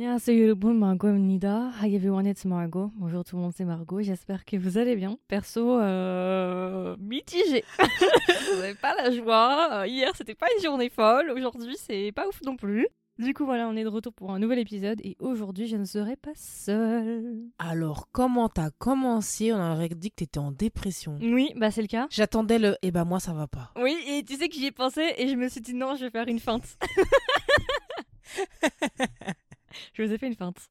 Hi everyone, it's Margot. Bonjour tout le monde, c'est Margot. J'espère que vous allez bien. Perso, euh, mitigé. vous n'avez pas la joie. Euh, Hier, c'était pas une journée folle. Aujourd'hui, c'est pas ouf non plus. Du coup, voilà, on est de retour pour un nouvel épisode et aujourd'hui, je ne serai pas seule. Alors, comment t'as commencé? On aurait dit que t'étais en dépression. Oui, bah c'est le cas. J'attendais le Eh ben moi ça va pas. Oui, et tu sais que j'y ai pensé et je me suis dit non, je vais faire une feinte. je vous ai fait une feinte.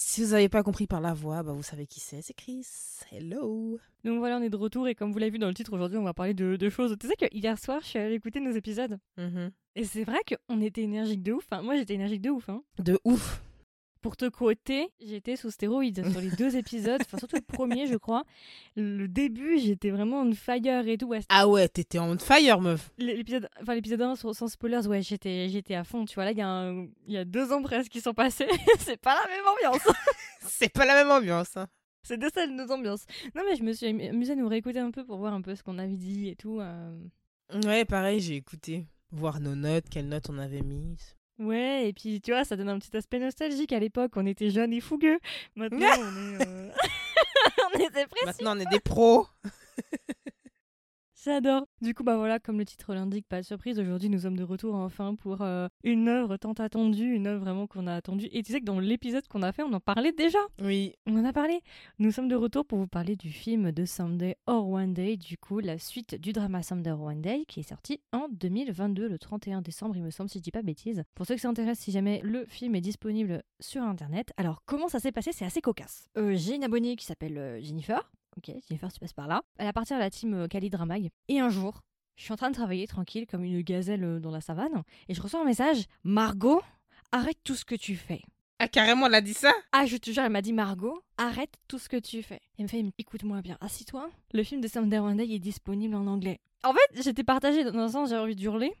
Si vous n'avez pas compris par la voix, bah vous savez qui c'est, c'est Chris. Hello. Donc voilà, on est de retour et comme vous l'avez vu dans le titre aujourd'hui, on va parler de, de choses. Tu sais que hier soir, je suis allée écouter nos épisodes Mhm. et c'est vrai qu'on était énergique de ouf. Enfin, moi, j'étais énergique de ouf. Hein. De ouf. Pour te quoter, j'étais sous stéroïdes sur les deux épisodes, enfin surtout le premier, je crois. Le début, j'étais vraiment on fire et tout. Ouais, Ah ouais, t'étais en fire, meuf. l'épisode enfin l'épisode 1 sans, spoilers ouais j'étais j'étais à fond tu vois là il y a un- il y a deux ans presque qui sont passés c'est pas la même ambiance C'est pas la même ambiance. hein. c'est deux salles deux ambiances non mais je me suis amusée à nous réécouter un peu pour voir un peu ce qu'on avait dit et tout euh. Ouais, pareil, j'ai écouté. Voir nos notes, quelles notes on avait mises. Ouais et puis tu vois ça donne un petit aspect nostalgique. À l'époque on était jeunes et fougueux. Maintenant on est euh, on Maintenant, on est des pros. J'adore. Du coup, bah voilà, comme le titre l'indique, pas de surprise, aujourd'hui nous sommes de retour enfin pour euh, une œuvre tant attendue, une œuvre vraiment qu'on a attendue. Et tu sais que dans l'épisode qu'on a fait, on en parlait déjà. Oui. On en a parlé. Nous sommes de retour pour vous parler du film de Someday or One Day, du coup, la suite du drama Someday or One Day, qui est sorti en 2022, le 31 décembre, il me semble, si je dis pas bêtise. Pour ceux qui s'intéressent, si jamais le film est disponible sur internet. Alors, comment ça s'est passé? C'est assez cocasse. Euh, J'ai une abonnée qui s'appelle euh, Jennifer. Ok, Jennifer, tu passes par là. Elle appartient à la team euh, Kali Dramag. Et un jour, je suis en train de travailler tranquille comme une gazelle euh, dans la savane, et je reçois un message Margot, arrête tout ce que tu fais. Ah, carrément, elle a dit ça? Ah, je te jure, elle m'a dit Margot, arrête tout ce que tu fais. Elle me fait écoute-moi bien, assis-toi. Le film de One Day est disponible en anglais. En fait, j'étais partagée. Dans un sens, j'avais envie d'hurler.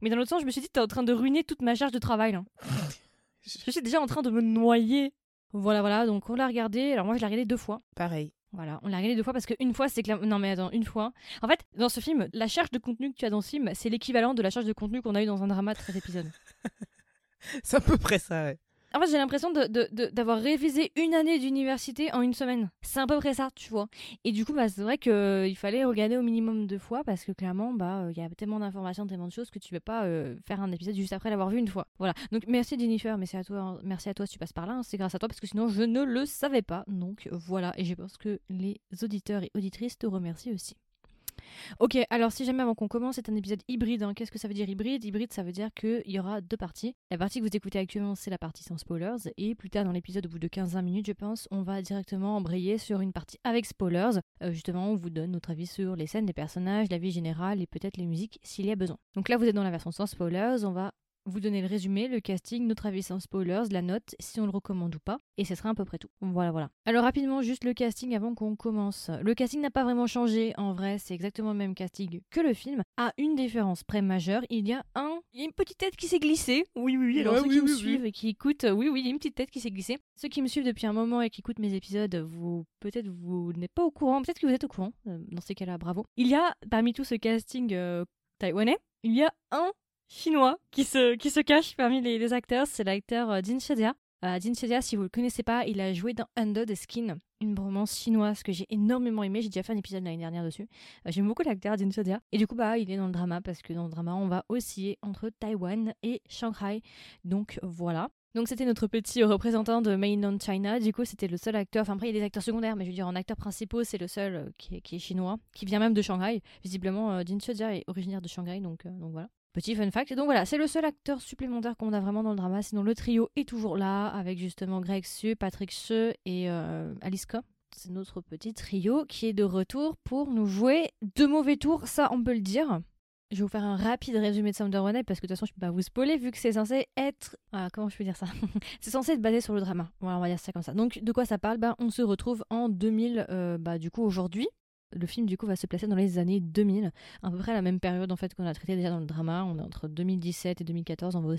Mais dans l'autre sens, je me suis dit, t'es en train de ruiner toute ma charge de travail. Là. Je suis déjà en train de me noyer. Voilà, voilà. Donc, on l'a regardé. Alors, moi, je l'ai regardé deux fois. Pareil. Voilà, on l'a regardé deux fois parce qu'une fois, c'est la- Non, mais attends, une fois. En fait, dans ce film, la charge de contenu que tu as dans ce film, c'est l'équivalent de la charge de contenu qu'on a eu dans un drama de 13 épisodes. C'est à peu près ça, ouais. En fait, j'ai l'impression de- de- de- d'avoir révisé une année d'université en une semaine. C'est à peu près ça, tu vois. Et du coup, bah, c'est vrai qu'il fallait regarder au minimum deux fois parce que clairement, bah, il y a tellement d'informations, tellement de choses que tu peux pas euh, faire un épisode juste après l'avoir vu une fois. Voilà. Donc, merci Jennifer, merci à toi, merci à toi si tu passes par là. hein. C'est grâce à toi parce que sinon, je ne le savais pas. Donc, voilà. Et je pense que les auditeurs et auditrices te remercient aussi. Ok, alors si jamais avant qu'on commence, c'est un épisode hybride. hein. Qu'est-ce que ça veut dire hybride? Hybride, ça veut dire qu'il y aura deux parties. La partie que vous écoutez actuellement, c'est la partie sans spoilers. Et plus tard dans l'épisode, au bout de 15-20 minutes, je pense, on va directement embrayer sur une partie avec spoilers. Euh, justement, on vous donne notre avis sur les scènes, les personnages, la vie générale et peut-être les musiques s'il y a besoin. Donc là, vous êtes dans la version sans spoilers. On va vous donner le résumé, le casting, notre avis sans spoilers, la note, si on le recommande ou pas, et ce sera à peu près tout. Voilà, voilà. Alors rapidement, juste le casting avant qu'on commence. Le casting n'a pas vraiment changé, en vrai, c'est exactement le même casting que le film. À une différence près majeure, il y a un, il y a une petite tête qui s'est glissée. Oui, oui, oui. Alors Ouais, ceux oui, qui me oui, suivent et qui écoutent, euh, oui, oui, il y a une petite tête qui s'est glissée. Ceux qui me suivent depuis un moment et qui écoutent mes épisodes, vous peut-être vous n'êtes pas au courant, peut-être que vous êtes au courant. euh, dans ces cas-là, bravo. Il y a parmi tout ce casting euh, taïwanais, il y a un chinois qui se, qui se cache parmi les, acteurs, c'est l'acteur euh, Jin Shadia. Euh, Jin Shadia, si vous le connaissez pas, il a joué dans Under the Skin, une romance chinoise que j'ai énormément aimé. J'ai déjà fait un épisode l'année dernière dessus. Euh, J'aime beaucoup l'acteur Jin Shadia. Et du coup, bah, il est dans le drama parce que dans le drama, on va osciller entre Taïwan et Shanghai. Donc voilà. Donc c'était notre petit représentant de Mainland China. Du coup, c'était le seul acteur. Enfin après, il y a des acteurs secondaires, mais je veux dire en acteurs principaux, c'est le seul euh, qui est, qui est chinois, qui vient même de Shanghai. Visiblement, Jin Shadia est originaire de Shanghai, donc, donc voilà. Petit fun fact. Et donc voilà, c'est le seul acteur supplémentaire qu'on a vraiment dans le drama. Sinon, le trio est toujours là, avec justement Greg Su, Patrick Che et euh, Alice. C'est notre petit trio qui est de retour pour nous jouer deux mauvais tours, ça on peut le dire. Je vais vous faire un rapide résumé de Sound parce que de toute façon je peux pas vous spoiler vu que c'est censé être... Ah, comment je peux dire ça? C'est censé être basé sur le drama. Voilà, on va dire ça comme ça. Donc de quoi ça parle? Ben, On se retrouve en 2000, euh, bah, du coup aujourd'hui. Le film du coup va se placer dans les années 2000, à peu près la même période en fait qu'on a traité déjà dans le drama. On est entre 2017 et 2014, on va.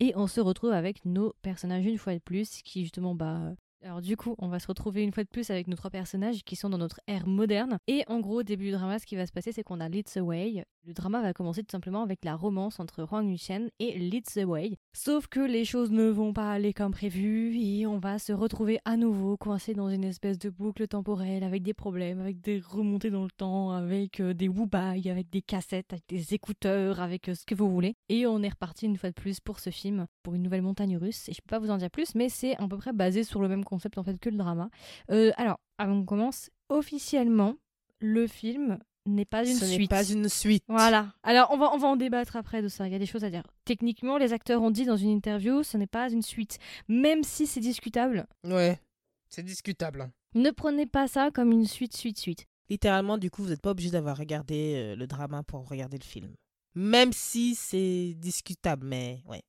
Et on se retrouve avec nos personnages une fois de plus qui justement bah Alors du coup, on va se retrouver une fois de plus avec nos trois personnages qui sont dans notre ère moderne. Et en gros, début du drama, ce qui va se passer, c'est qu'on a Leads Away. Le drama va commencer tout simplement avec la romance entre Huang Yuxian et Leads Away. Sauf que les choses ne vont pas aller comme prévu et on va se retrouver à nouveau coincé dans une espèce de boucle temporelle avec des problèmes, avec des remontées dans le temps, avec euh, des wubai, avec des cassettes, avec des écouteurs, avec euh, ce que vous voulez. Et on est reparti une fois de plus pour ce film, pour une nouvelle montagne russe. Et je peux pas vous en dire plus, mais c'est à peu près basé sur le même concept en fait que le drama. Euh, alors, avant qu'on commence, officiellement, le film n'est pas une Ce n'est suite. pas une suite. Voilà. Alors, on va, on va en débattre après de ça. Il y a des choses à dire. Techniquement, les acteurs ont dit dans une interview, ce n'est pas une suite. Même si c'est discutable, Ouais, c'est discutable. ne prenez pas ça comme une suite, suite, suite. Littéralement, du coup, vous n'êtes pas obligé d'avoir regardé euh, le drama pour regarder le film. Même si c'est discutable, mais ouais.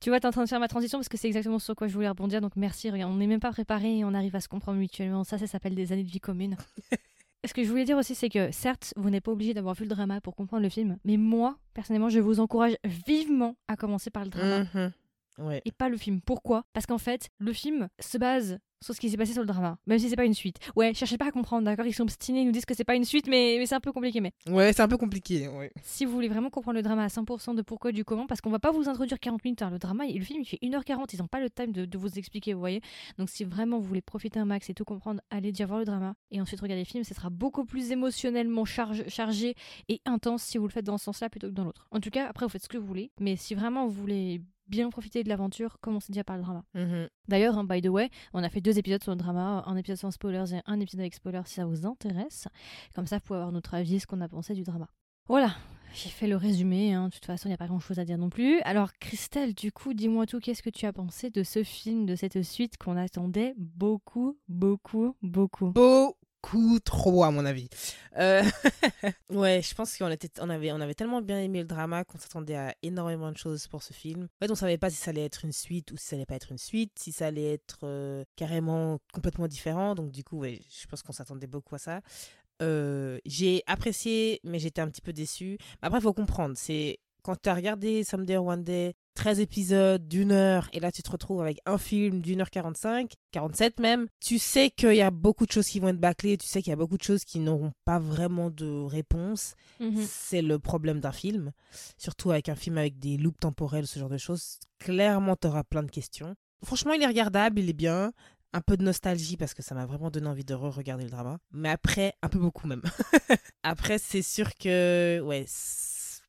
Tu vois, t'es en train de faire ma transition parce que c'est exactement sur quoi je voulais rebondir. Donc merci, regarde, on n'est même pas préparé et on arrive à se comprendre mutuellement. Ça, ça s'appelle des années de vie commune. Ce que je voulais dire aussi, c'est que certes, vous n'êtes pas obligé d'avoir vu le drama pour comprendre le film, mais moi, personnellement, je vous encourage vivement à commencer par le drama Mhm. Ouais. et pas le film. Pourquoi? Parce qu'en fait, le film se base sur ce qui s'est passé sur le drama, même si c'est pas une suite. Ouais, cherchez pas à comprendre, d'accord? Ils sont obstinés, ils nous disent que c'est pas une suite, mais, mais c'est un peu compliqué. Mais Ouais, c'est un peu compliqué. Ouais. si vous voulez vraiment comprendre le drama à 100% de pourquoi du comment, parce qu'on va pas vous introduire 40 minutes, hein. le drama, le film il fait 1h40, ils ont pas le time de, de vous expliquer, vous voyez? Donc si vraiment vous voulez profiter un max et tout comprendre, allez déjà voir le drama et ensuite regardez le film, ce sera beaucoup plus émotionnellement charge- chargé et intense si vous le faites dans ce sens-là plutôt que dans l'autre. En tout cas, après vous faites ce que vous voulez, mais si vraiment vous voulez bien profiter de l'aventure, commencez déjà par le drama. Mhm. D'ailleurs, hein, by the way, on a fait deux épisodes sur le drama, un épisode sans spoilers et un épisode avec spoilers si ça vous intéresse. Comme ça, vous pouvez avoir notre avis, ce qu'on a pensé du drama. Voilà, j'ai fait le résumé, hein. de toute façon, il n'y a pas grand-chose à dire non plus. Alors, Christelle, du coup, dis-moi tout, qu'est-ce que tu as pensé de ce film, de cette suite qu'on attendait beaucoup, beaucoup, beaucoup? Beaucoup trop, à mon avis. Euh, ouais, je pense qu'on était, on avait, on avait tellement bien aimé le drama qu'on s'attendait à énormément de choses pour ce film. En fait, on savait pas si ça allait être une suite ou si ça allait pas être une suite, si ça allait être euh, carrément complètement différent. Donc, du coup, ouais, je pense qu'on s'attendait beaucoup à ça. Euh, j'ai apprécié, mais j'étais un petit peu déçue. Après, il faut comprendre, c'est quand tu as regardé Someday or One Day, 13 épisodes d'une heure, et là tu te retrouves avec un film d'une heure 45, 47 même, tu sais qu'il y a beaucoup de choses qui vont être bâclées, tu sais qu'il y a beaucoup de choses qui n'auront pas vraiment de réponse. Mhm. C'est le problème d'un film, surtout avec un film avec des loops temporels, ce genre de choses. Clairement, tu auras plein de questions. Franchement, il est regardable, il est bien. Un peu de nostalgie parce que ça m'a vraiment donné envie de re-regarder le drama. Mais après, un peu beaucoup même. après, c'est sûr que, ouais,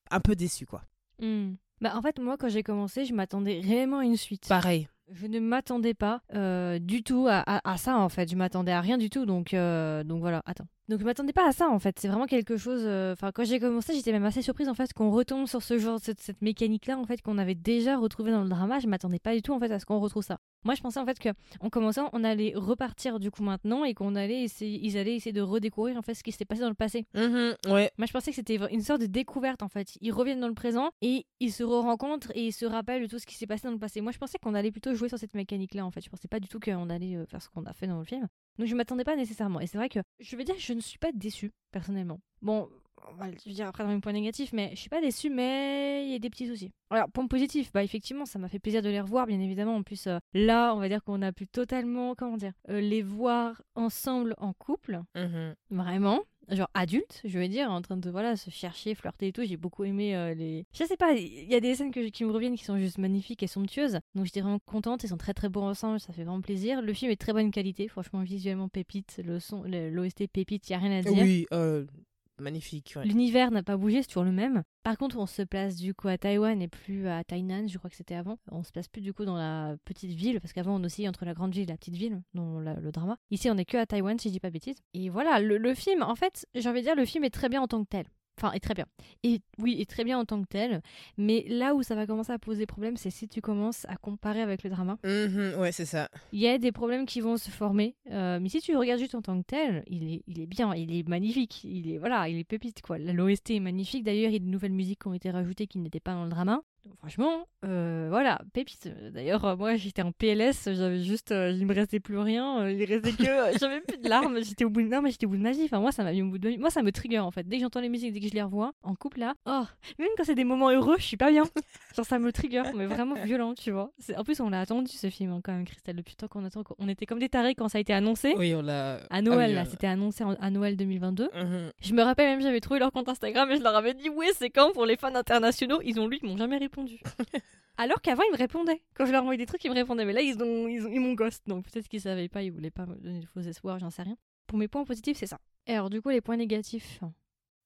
un peu déçu quoi. Hmm. Bah, en fait, moi, quand j'ai commencé, je m'attendais réellement à une suite. Pareil. Je ne m'attendais pas euh, du tout à, à- à ça en fait. Je m'attendais à rien du tout. Donc, euh, donc voilà, attends. Donc je m'attendais pas à ça en fait. C'est vraiment quelque chose. euh, Enfin, quand j'ai commencé, j'étais même assez surprise en fait qu'on retombe sur ce genre, cette, cette mécanique-là en fait qu'on avait déjà retrouvé dans le drama. Je m'attendais pas du tout en fait à ce qu'on retrouve ça. Moi, je pensais en fait que en commençant, on allait repartir du coup maintenant et qu'on allait essayer, ils allaient essayer de redécouvrir en fait ce qui s'était passé dans le passé. Mhm, ouais. Moi, je pensais que c'était une sorte de découverte en fait. Ils reviennent dans le présent et ils se re-rencontrent et ils se rappellent de tout ce qui s'est passé dans le passé. Moi, je pensais qu'on allait plutôt jouer sur cette mécanique-là en fait. Je pensais pas du tout qu'on allait euh, faire ce qu'on a fait dans le film. Donc, je m'attendais pas nécessairement. Et c'est vrai que je veux dire, je ne suis pas déçue personnellement. Bon, on va le dire après dans mes points négatifs, mais je suis pas déçue, mais il y a des petits soucis. Alors, point positif, bah effectivement, ça m'a fait plaisir de les revoir, bien évidemment. En plus, euh, là, on va dire qu'on a pu totalement, comment dire, euh, les voir ensemble en couple. Mhm. Vraiment. Genre adulte je veux dire en train de voilà se chercher flirter et tout. J'ai beaucoup aimé euh, les je sais pas il y a des scènes que, qui me reviennent qui sont juste magnifiques et somptueuses. Donc j'étais vraiment contente. Ils sont très très beaux ensemble. Ça fait vraiment plaisir. Le film est de très bonne qualité. Franchement visuellement pépite. Le son le- l'OST pépite. Y a rien à dire. Oui, euh, magnifique. L'univers n'a pas bougé, c'est toujours le même. Par contre, on se place du coup à Taïwan et plus à Tainan, je crois que c'était avant. On se place plus du coup dans la petite ville, parce qu'avant on oscillait entre la grande ville et la petite ville, dans le drama. Ici, on est que à Taïwan, si je dis pas bêtise. Et voilà, le, le film, en fait, j'ai envie de dire, le film est très bien en tant que tel. Enfin, est très bien. Et oui, est très bien en tant que tel. Mais là où ça va commencer à poser problème, c'est si tu commences à comparer avec le drama. Mhm, ouais, c'est ça. Il y a des problèmes qui vont se former, euh, mais si tu le regardes juste en tant que tel, il est, il est bien, il est magnifique, il est voilà, il est pépite quoi. L'OST est magnifique. D'ailleurs, il y a de nouvelles musiques qui ont été rajoutées qui n'étaient pas dans le drama. Donc, franchement, euh, voilà, pépite. D'ailleurs, euh, moi, j'étais en PLS, j'avais juste, euh, il me restait plus rien, euh, il restait que, euh, j'avais plus de larmes, j'étais au bout de, mais j'étais au bout de ma vie. Enfin, moi, ça m'a mis au bout de, moi, ça me trigger en fait. Dès que j'entends les musiques, dès que je les revois en couple là, oh, même quand c'est des moments heureux, je suis pas bien. Genre, ça me trigger, mais vraiment violent, tu vois. C'est- En plus, on l'a attendu ce film hein, quand même, Christelle, depuis le temps qu'on attend. On était comme des tarés quand ça a été annoncé. Oui, on l'a. À Noël, Ah oui, là, c'était annoncé en- à Noël 2022. mhm. Je me rappelle même, j'avais trouvé leur compte Instagram et je leur avais dit ouais, c'est quand pour les fans internationaux? Ils ont lu, ils m'ont jamais répondu. Alors qu'avant, ils me répondaient. Quand je leur envoyais des trucs, ils me répondaient. Mais là, ils ont, ils, ont- ils m'ont ghost. Donc peut-être qu'ils savaient pas, ils voulaient pas me donner de faux espoirs, j'en sais rien. Pour mes points positifs, c'est ça. Et alors, du coup, les points négatifs.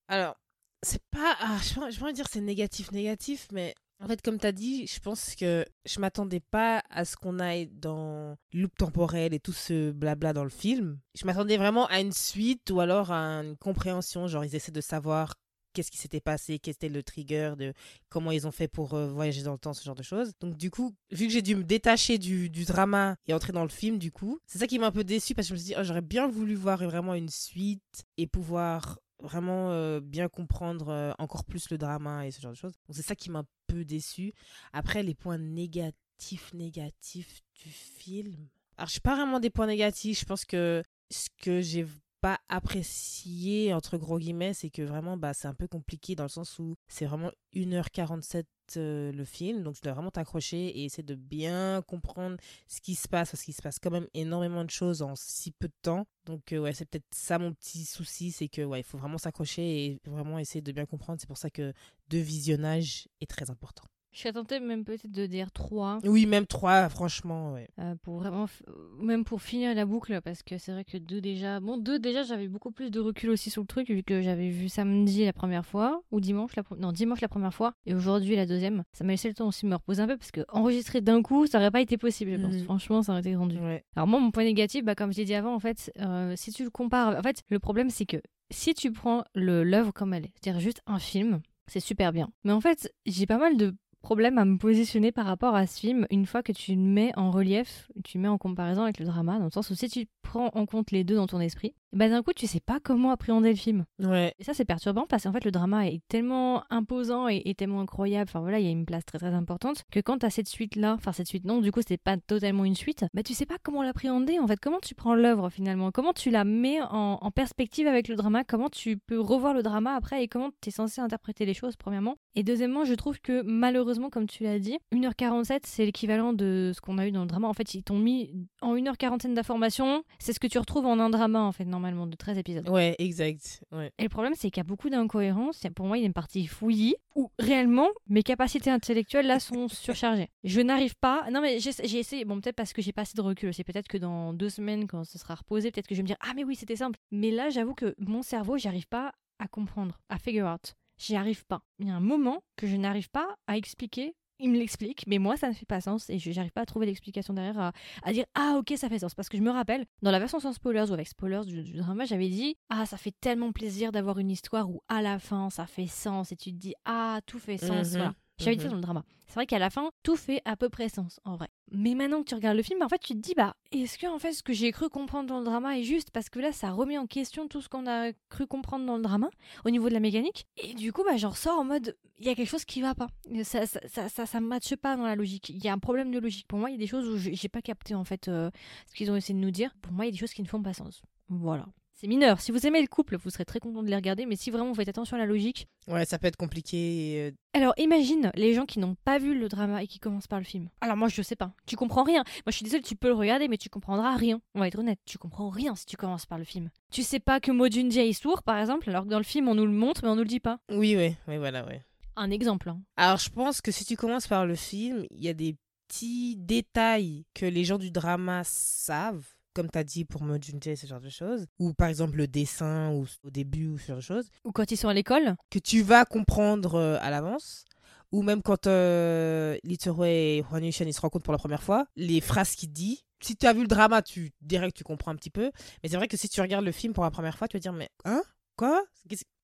Alors, c'est pas. Ah, je pas dire c'est négatif, négatif, mais en fait, comme tu as dit, je pense que je m'attendais pas à ce qu'on aille dans loop temporel et tout ce blabla dans le film. Je m'attendais vraiment à une suite ou alors à une compréhension. Genre, ils essaient de savoir qu'est-ce qui s'était passé, quel était le trigger, de comment ils ont fait pour euh, voyager dans le temps, ce genre de choses. Donc du coup, vu que j'ai dû me détacher du, du drama et entrer dans le film, du coup, c'est ça qui m'a un peu déçu parce que je me suis dit, oh, j'aurais bien voulu voir vraiment une suite et pouvoir vraiment euh, bien comprendre euh, encore plus le drama et ce genre de choses. Donc c'est ça qui m'a un peu déçu. Après, les points négatifs, négatifs du film. Alors, je suis pas vraiment des points négatifs. Je pense que ce que j'ai pas apprécié, entre gros guillemets, c'est que vraiment, bah, c'est un peu compliqué dans le sens où c'est vraiment 1h47 euh, le film. Donc, je dois vraiment t'accrocher et essayer de bien comprendre ce qui se passe parce qu'il se passe quand même énormément de choses en si peu de temps. Donc, euh, ouais, c'est peut-être ça mon petit souci, c'est que, ouais, il faut vraiment s'accrocher et vraiment essayer de bien comprendre. C'est pour ça que deux visionnages est très important. Je serais tentée même peut-être de dire 3. Oui, même trois, franchement, ouais. Euh, pour vraiment f- même pour finir la boucle parce que c'est vrai que deux déjà bon deux déjà j'avais beaucoup plus de recul aussi sur le truc vu que j'avais vu samedi la première fois ou dimanche la non dimanche la première fois et aujourd'hui la deuxième ça m'a laissé le temps aussi de me reposer un peu parce que enregistrer d'un coup ça aurait pas été possible je pense Mhm. franchement ça aurait été rendu Ouais. alors moi mon point négatif bah comme je l'ai dit avant en fait euh, si tu le compares en fait le problème c'est que si tu prends l'œuvre comme elle est c'est-à-dire juste un film c'est super bien mais en fait j'ai pas mal de problème à me positionner par rapport à ce film une fois que tu le mets en relief, tu le mets en comparaison avec le drama, dans le sens où si tu prends en compte les deux dans ton esprit, bah d'un coup tu sais pas comment appréhender le film. Ouais. Et ça c'est perturbant parce qu'en fait le drama est tellement imposant et, et tellement incroyable, enfin voilà, il y a une place très très importante, que quand t'as cette suite là, enfin cette suite non, du coup c'est pas totalement une suite, bah tu sais pas comment l'appréhender en fait, comment tu prends l'œuvre finalement, comment tu la mets en, en perspective avec le drama, comment tu peux revoir le drama après? Et comment tu es censé interpréter les choses premièrement? Et deuxièmement, je trouve que malheureusement, comme tu l'as dit, 1h47 c'est l'équivalent de ce qu'on a eu dans le drama. En fait, ils t'ont mis en 1h40 d'informations, c'est ce que tu retrouves en un drama en fait normalement de 13 épisodes. Ouais, exact. Ouais. Et le problème, c'est qu'il y a beaucoup d'incohérences. Pour moi, il y a une partie fouillie où réellement mes capacités intellectuelles là sont surchargées. Je n'arrive pas. Non, mais j'ai j'ai essayé. Bon, peut-être parce que j'ai pas assez de recul. C'est peut-être que dans deux semaines, quand ce sera reposé, peut-être que je vais me dire Ah, mais oui, c'était simple. Mais là, j'avoue que mon cerveau, j'arrive pas à comprendre, à figure out. J'y arrive pas. Il y a un moment que je n'arrive pas à expliquer. Il me l'explique, mais moi, ça ne fait pas sens et je n'arrive pas à trouver l'explication derrière à, à dire Ah, ok, ça fait sens. Parce que je me rappelle, dans la version sans spoilers ou avec spoilers du, du drama, j'avais dit Ah, ça fait tellement plaisir d'avoir une histoire où à la fin ça fait sens et tu te dis Ah, tout fait sens. Voilà. J'avais dit ça dans le drama. C'est vrai qu'à la fin, tout fait à peu près sens, en vrai. Mais maintenant que tu regardes le film, en fait, tu te dis, bah, est-ce que, en fait, ce que j'ai cru comprendre dans le drama est juste Parce que là, ça remet en question tout ce qu'on a cru comprendre dans le drama, au niveau de la mécanique? Et du coup, bah, j'en ressors en mode, il y a quelque chose qui va pas. Ça, ça, ça, ça, ça matche pas dans la logique. Il y a un problème de logique. Pour moi, il y a des choses où j'ai j'ai pas capté, en fait, euh, ce qu'ils ont essayé de nous dire. Pour moi, il y a des choses qui ne font pas sens. Voilà. C'est mineur. Si vous aimez le couple, vous serez très content de les regarder. Mais si vraiment vous faites attention à la logique, Ouais, ça peut être compliqué. et, euh, alors imagine les gens qui n'ont pas vu le drama et qui commencent par le film. Alors moi je sais pas, tu comprends rien. Moi je suis désolée, tu peux le regarder mais tu comprendras rien. On va être honnête, tu comprends rien si tu commences par le film. Tu sais pas que Mo Junjae est sourd par exemple, alors que dans le film on nous le montre mais on nous le dit pas. Oui, ouais, ouais, voilà, ouais. Un exemple. hein. Alors, je pense que si tu commences par le film, il y a des petits détails que les gens du drama savent, comme tu as dit pour Mo Junjae, ce genre de choses, ou par exemple le dessin ou au début ou ce genre de choses, Ou quand ils sont à l'école. que tu vas comprendre euh, à l'avance. Ou même quand euh, Litero et Huan Yushan ils se rencontrent pour la première fois, les phrases qu'il dit. Si tu as vu le drama, tu dirais que tu comprends un petit peu. Mais c'est vrai que si tu regardes le film pour la première fois, tu vas dire Mais hein? Quoi?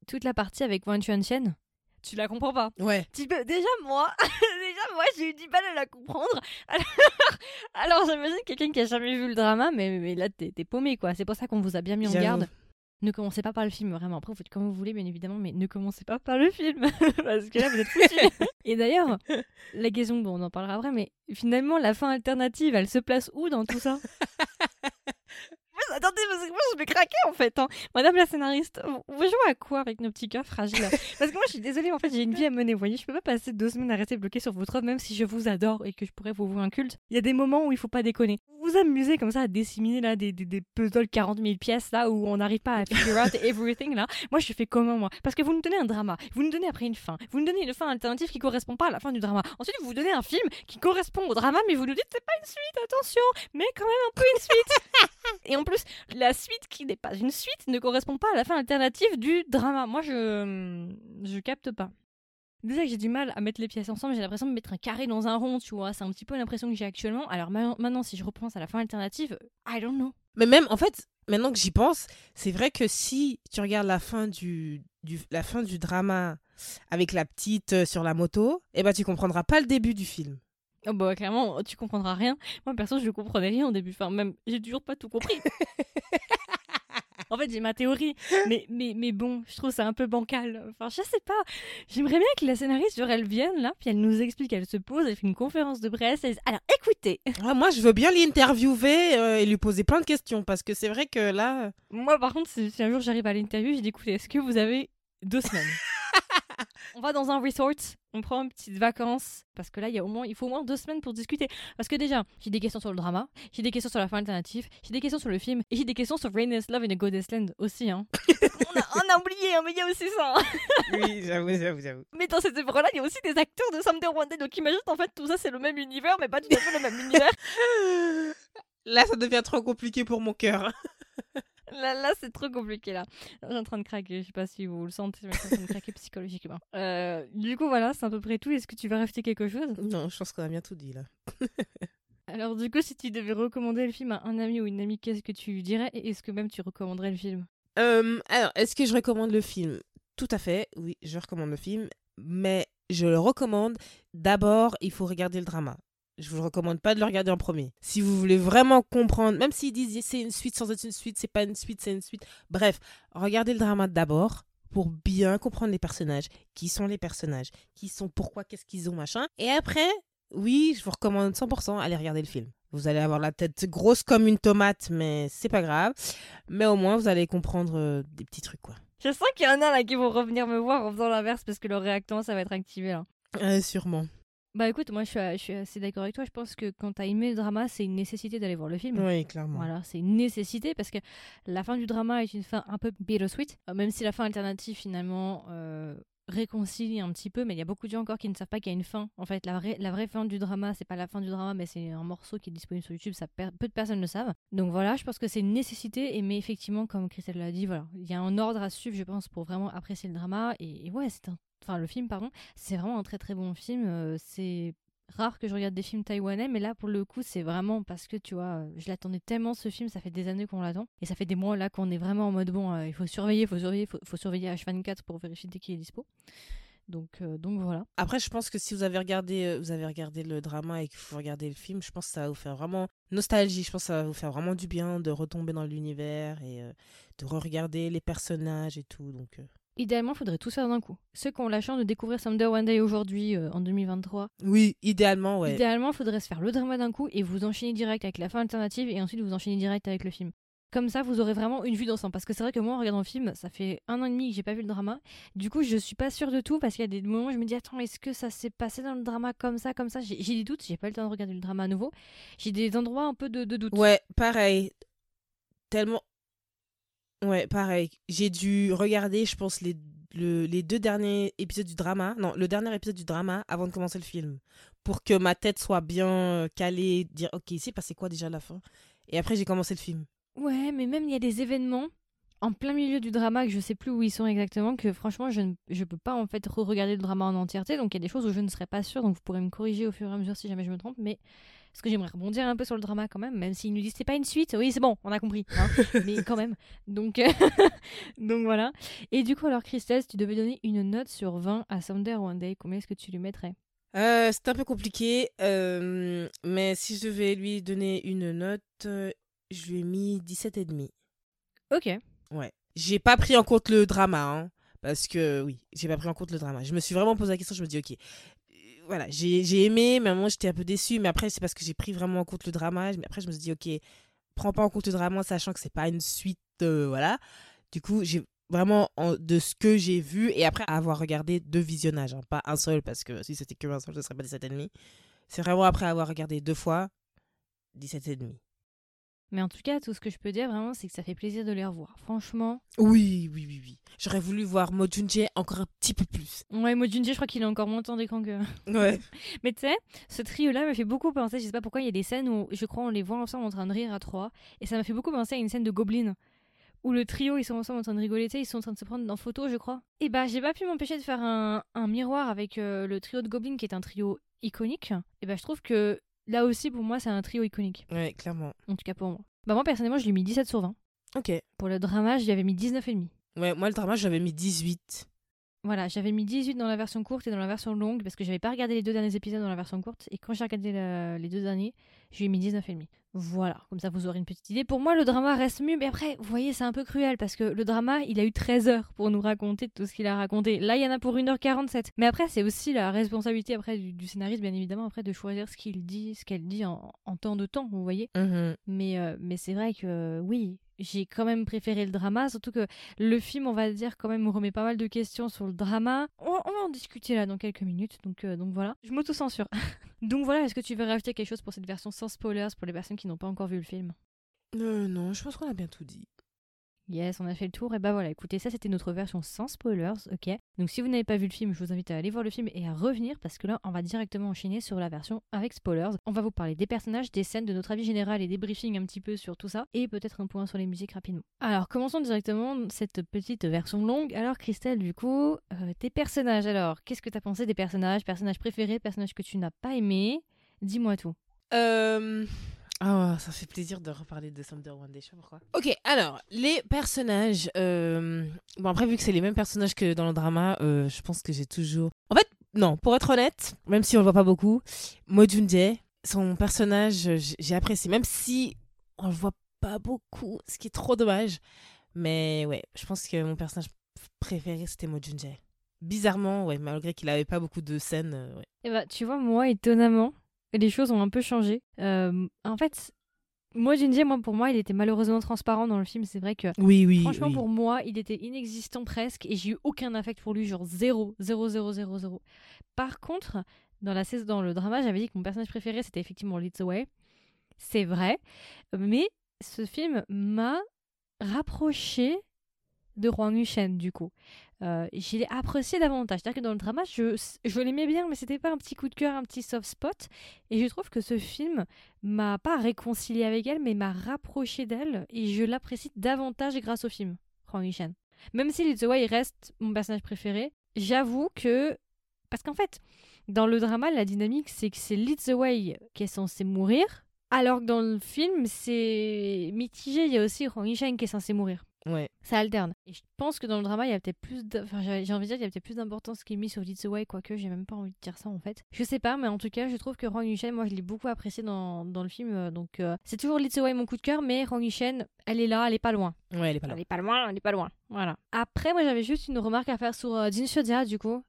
Toute la partie avec Wan Chuan Chen, tu la comprends pas. Ouais. Déjà moi, déjà moi j'ai eu du mal à la comprendre. Alors, alors j'imagine quelqu'un qui a jamais vu le drama, mais, mais là t'es paumé quoi. C'est pour ça qu'on vous a bien mis en garde. ne commencez pas par le film, vraiment. Après, vous faites comme vous voulez, bien évidemment, mais ne commencez pas par le film, parce que là, vous êtes foutus. Et d'ailleurs, la question, bon, on en parlera après, mais finalement, la fin alternative, elle se place où dans tout ça? Attendez, parce que moi je vais craquer en fait. Hein. Madame la scénariste, vous jouez à quoi avec nos petits cœurs fragiles Parce que moi je suis désolée, en fait j'ai une vie à mener. Vous voyez, je peux pas passer deux semaines à rester bloquée sur votre œuvre, même si je vous adore et que je pourrais vous vouer un culte. Il y a des moments où il faut pas déconner. Vous vous amusez comme ça à disséminer là des, des, des puzzles 40 000 pièces là où on n'arrive pas à figure out everything là? Moi je fais comment moi? Parce que vous nous donnez un drama, vous nous donnez après une fin, vous nous donnez une fin alternative qui correspond pas à la fin du drama. Ensuite vous vous donnez un film qui correspond au drama, mais vous nous dites c'est pas une suite, attention, mais quand même un peu une suite. et en plus la suite qui n'est pas une suite ne correspond pas à la fin alternative du drama. Moi, je je capte pas. Déjà que j'ai du mal à mettre les pièces ensemble, j'ai l'impression de mettre un carré dans un rond, tu vois. C'est un petit peu l'impression que j'ai actuellement. Alors maintenant, si je repense à la fin alternative, I don't know. Mais même, en fait, maintenant que j'y pense, c'est vrai que si tu regardes la fin du, du, la fin du drama avec la petite euh, sur la moto, eh ben tu comprendras pas le début du film. Oh bah clairement, tu comprendras rien. Moi perso, je comprenais rien au début. Enfin, même, j'ai toujours pas tout compris. en fait, j'ai ma théorie, mais, mais, mais bon, je trouve ça un peu bancal. Enfin, je sais pas. J'aimerais bien que la scénariste, elle vienne là, puis elle nous explique, elle se pose, elle fait une conférence de presse. Elle Alors, écoutez. moi, je veux bien l'interviewer euh, et lui poser plein de questions, parce que c'est vrai que là. Moi, par contre, si, un jour j'arrive à l'interview, je dis, écoutez, est-ce que vous avez deux semaines? on va dans un resort, on prend une petite vacances, parce que là, il, y a au moins, il faut au moins deux semaines pour discuter. Parce que déjà, j'ai des questions sur le drama, j'ai des questions sur la fin alternative, j'ai des questions sur le film, et j'ai des questions sur Rainless Love in a Goddess Land aussi. Hein. on, a, on, a, oublié, hein, mais il y a aussi ça. Hein. oui, j'avoue, j'avoue, j'avoue. Mais dans cette œuvre-là, il y a aussi des acteurs de Someday One Day, donc imagine, en fait, tout ça, c'est le même univers, mais pas tout à fait le même univers. Là, ça devient trop compliqué pour mon cœur. Là, là c'est trop compliqué là. Je suis en train de craquer. Je sais pas si vous le sentez, mais je suis en train de craquer psychologiquement. Euh, du coup, voilà, c'est à peu près tout. Est-ce que tu veux rajouter quelque chose? Non, je pense qu'on a bien tout dit là. Alors, du coup, si tu devais recommander le film à un ami ou une amie, qu'est-ce que tu lui dirais Et est-ce que même tu recommanderais le film? Euh, Alors, est-ce que je recommande le film? Tout à fait, oui, je recommande le film. Mais je le recommande. D'abord, il faut regarder le drama je vous recommande pas de le regarder en premier. Si vous voulez vraiment comprendre, même s'ils disent c'est une suite sans être une suite, c'est pas une suite, c'est une suite. Bref, regardez le drama d'abord pour bien comprendre les personnages, qui sont les personnages, qui sont pourquoi, qu'est-ce qu'ils ont, machin? Et après, oui, je vous recommande 100% aller regarder le film. Vous allez avoir la tête grosse comme une tomate, mais c'est pas grave. Mais au moins, vous allez comprendre euh, des petits trucs, quoi. Je sens qu'il y en a là qui vont revenir me voir en faisant l'inverse parce que leur réactant, ça va être activé là. Euh, sûrement. Bah écoute, moi je suis, je suis assez d'accord avec toi. Je pense que quand t'as aimé le drama, c'est une nécessité d'aller voir le film. Oui, clairement. Voilà, c'est une nécessité parce que la fin du drama est une fin un peu bittersweet. Euh, même si la fin alternative finalement euh, réconcilie un petit peu, mais il y a beaucoup de gens encore qui ne savent pas qu'il y a une fin. En fait, la vraie, la vraie fin du drama, c'est pas la fin du drama, mais c'est un morceau qui est disponible sur YouTube. Ça peu de personnes le savent. Donc voilà, je pense que c'est une nécessité. Et mais effectivement, comme Christelle l'a dit, voilà, il y a un ordre à suivre, je pense, pour vraiment apprécier le drama. Et, et ouais, c'est un enfin le film pardon, c'est vraiment un très très bon film. Euh, c'est rare que je regarde des films taïwanais, mais là pour le coup c'est vraiment parce que tu vois, je l'attendais tellement ce film, ça fait des années qu'on l'attend, et ça fait des mois là qu'on est vraiment en mode bon, euh, il faut surveiller, il faut surveiller, il faut, surveiller H24 pour vérifier dès qu'il est dispo. Donc, euh, donc voilà. Après, je pense que si vous avez regardé, vous avez regardé le drama et que vous regardez le film, je pense que ça va vous faire vraiment nostalgie. Je pense que ça va vous faire vraiment du bien de retomber dans l'univers et de re-regarder les personnages et tout. Donc, idéalement, il faudrait tout faire d'un coup. Ceux qui ont la chance de découvrir Someday One Day aujourd'hui, euh, en 2023. Oui, idéalement, ouais. Idéalement, il faudrait se faire le drama d'un coup et vous enchaîner direct avec la fin alternative et ensuite vous enchaîner direct avec le film. Comme ça, vous aurez vraiment une vue d'ensemble. Parce que c'est vrai que moi, en regardant le film, ça fait un an et demi que j'ai pas vu le drama. Du coup, je suis pas sûre de tout parce qu'il y a des moments où je me dis Attends, est-ce que ça s'est passé dans le drama comme ça, comme ça? J'ai des doutes, j'ai pas eu le temps de regarder le drama à nouveau. J'ai des endroits un peu de, de doute. Ouais, pareil. Tellement. Ouais, pareil. J'ai dû regarder, je pense, les, les deux derniers épisodes du drama. Non, le dernier épisode du drama avant de commencer le film. Pour que ma tête soit bien euh, calée, dire ok, c'est passé quoi déjà à la fin? Et après, j'ai commencé le film. Ouais, mais même il y a des événements en plein milieu du drama que je sais plus où ils sont exactement, que franchement, je ne je peux pas en fait re-regarder le drama en entièreté. Donc il y a des choses où je ne serais pas sûre, donc vous pourrez me corriger au fur et à mesure si jamais je me trompe. Mais parce que j'aimerais rebondir un peu sur le drama quand même, même s'ils nous disent c'est pas une suite. Oui, c'est bon, on a compris. Hein mais quand même. Donc, euh, donc voilà. Et du coup, alors Christelle, si tu devais donner une note sur 20 à Someday One Day, combien est-ce que tu lui mettrais? Euh, C'est un peu compliqué, euh, mais si je devais lui donner une note, je lui ai mis 17,5. Ok. Ouais. j'ai pas pris en compte le drama, hein, parce que oui, j'ai pas pris en compte le drama. Je me suis vraiment posé la question, je me dis, ok, voilà, j'ai aimé, mais à un moment j'étais un peu déçue, mais après c'est parce que j'ai pris vraiment en compte le drama. Mais après je me suis dit, ok, prends pas en compte le drama, sachant que c'est pas une suite, voilà. Du coup, j'ai vraiment de ce que j'ai vu et après avoir regardé deux visionnages, hein, pas un seul, parce que si c'était que un seul, ce serait pas 17,5. C'est vraiment après avoir regardé deux fois, 17,5. Mais en tout cas, tout ce que je peux dire vraiment, c'est que ça fait plaisir de les revoir. Franchement. Oui, oui, oui, oui. J'aurais voulu voir Mo encore un petit peu plus. Ouais, Mo je crois qu'il a encore moins de temps d'écran que. Ouais. Mais tu sais, ce trio-là me fait beaucoup penser, je sais pas pourquoi, il y a des scènes où je crois on les voit ensemble en train de rire à trois. Et ça m'a fait beaucoup penser à une scène de Goblin. Où le trio, ils sont ensemble en train de rigoler, ils sont en train de se prendre en photo, je crois. Et bah, j'ai pas pu m'empêcher de faire un, miroir avec euh, le trio de Goblin, qui est un trio iconique. Et bah, je trouve que là aussi, pour moi, c'est un trio iconique. Ouais, clairement. En tout cas pour moi. Bah moi personnellement je lui ai mis 17 sur 20. Ok. Pour le drama j'y avais mis 19,5. Ouais, moi le drama j'avais mis 18. Voilà, j'avais mis 18 dans la version courte et dans la version longue parce que j'avais pas regardé les deux derniers épisodes dans la version courte et quand j'ai regardé les deux derniers, je lui ai mis 19,5. Voilà, comme ça vous aurez une petite idée. Pour moi, le drama reste mieux, mais après, vous voyez, c'est un peu cruel parce que le drama, il a eu 13 heures pour nous raconter tout ce qu'il a raconté. Là, il y en a pour 1h47. Mais après, c'est aussi la responsabilité après du, scénariste, bien évidemment, après de choisir ce qu'il dit, ce qu'elle dit en, temps de temps, vous voyez. Mhm. Mais, euh, mais c'est vrai que oui, j'ai quand même préféré le drama, surtout que le film, on va dire, quand même, remet pas mal de questions sur le drama. On, va en discuter là dans quelques minutes, donc, euh, donc voilà. Je m'auto-censure. donc voilà, est-ce que tu veux rajouter quelque chose pour cette version sans spoilers pour les personnes qui n'ont pas encore vu le film? Euh, Non, je pense qu'on a bien tout dit. Yes, on a fait le tour. Et bah voilà, écoutez, ça c'était notre version sans spoilers, ok? Donc si vous n'avez pas vu le film, je vous invite à aller voir le film et à revenir parce que là, on va directement enchaîner sur la version avec spoilers. On va vous parler des personnages, des scènes, de notre avis général et des briefings un petit peu sur tout ça et peut-être un point sur les musiques rapidement. Alors commençons directement cette petite version longue. Alors Christelle, du coup, euh, tes personnages. Alors, qu'est-ce que t'as pensé des personnages? Personnages préférés, personnages que tu n'as pas aimés? Dis-moi tout. Euh... Ah, ça fait plaisir de reparler de Thunder One Day, je sais pas pourquoi. Ok, alors, les personnages. Euh, bon, après, vu que c'est les mêmes personnages que dans le drama, euh, je pense que j'ai toujours. En fait, non, pour être honnête, même si on le voit pas beaucoup, Mo son personnage, j'ai apprécié, même si on le voit pas beaucoup, ce qui est trop dommage. Mais ouais, je pense que mon personnage préféré, c'était Mo Bizarrement, ouais, malgré qu'il avait pas beaucoup de scènes, euh, ouais. Et eh bah, tu vois, moi, étonnamment, les choses ont un peu changé. Euh, en fait, moi, Jinji, moi, pour moi, il était malheureusement transparent dans le film. C'est vrai que. Oui, oui. Franchement, pour moi, il était inexistant presque et j'ai eu aucun affect pour lui, genre zéro, zéro, zéro, zéro, zéro. Par contre, dans, la, dans le drama, j'avais dit que mon personnage préféré, c'était effectivement Leads Away. C'est vrai. Mais ce film m'a rapproché de Huang Yushen, du coup. Euh, je l'ai apprécié davantage. C'est-à-dire que dans le drama, je, je l'aimais bien, mais c'était pas un petit coup de cœur, un petit soft spot. Et je trouve que ce film m'a pas réconcilié avec elle, mais m'a rapproché d'elle. Et je l'apprécie davantage grâce au film, Huang Yushen. Même si Little Way reste mon personnage préféré, j'avoue que. Parce qu'en fait, dans le drama, la dynamique, c'est que c'est Little Way qui est censé mourir. Alors que dans le film, c'est mitigé. Il y a aussi Huang Yushen qui est censé mourir. Ouais. Ça alterne. Et je pense que dans le drama, il y a peut-être plus de... enfin, j'ai envie de dire qu'il y a peut-être plus d'importance qui est mis sur Leads Away, quoique j'ai même pas envie de dire ça en fait. Je sais pas, mais en tout cas, je trouve que Rong Yushen, moi je l'ai beaucoup apprécié dans, dans le film. Euh, donc euh, c'est toujours Leads Away mon coup de cœur, mais Rong Yushen, elle est là, elle est pas loin. Ouais, elle est pas loin. Elle est pas loin, elle est pas loin. Voilà. Après, moi j'avais juste une remarque à faire sur euh, Jin Shodia, du coup,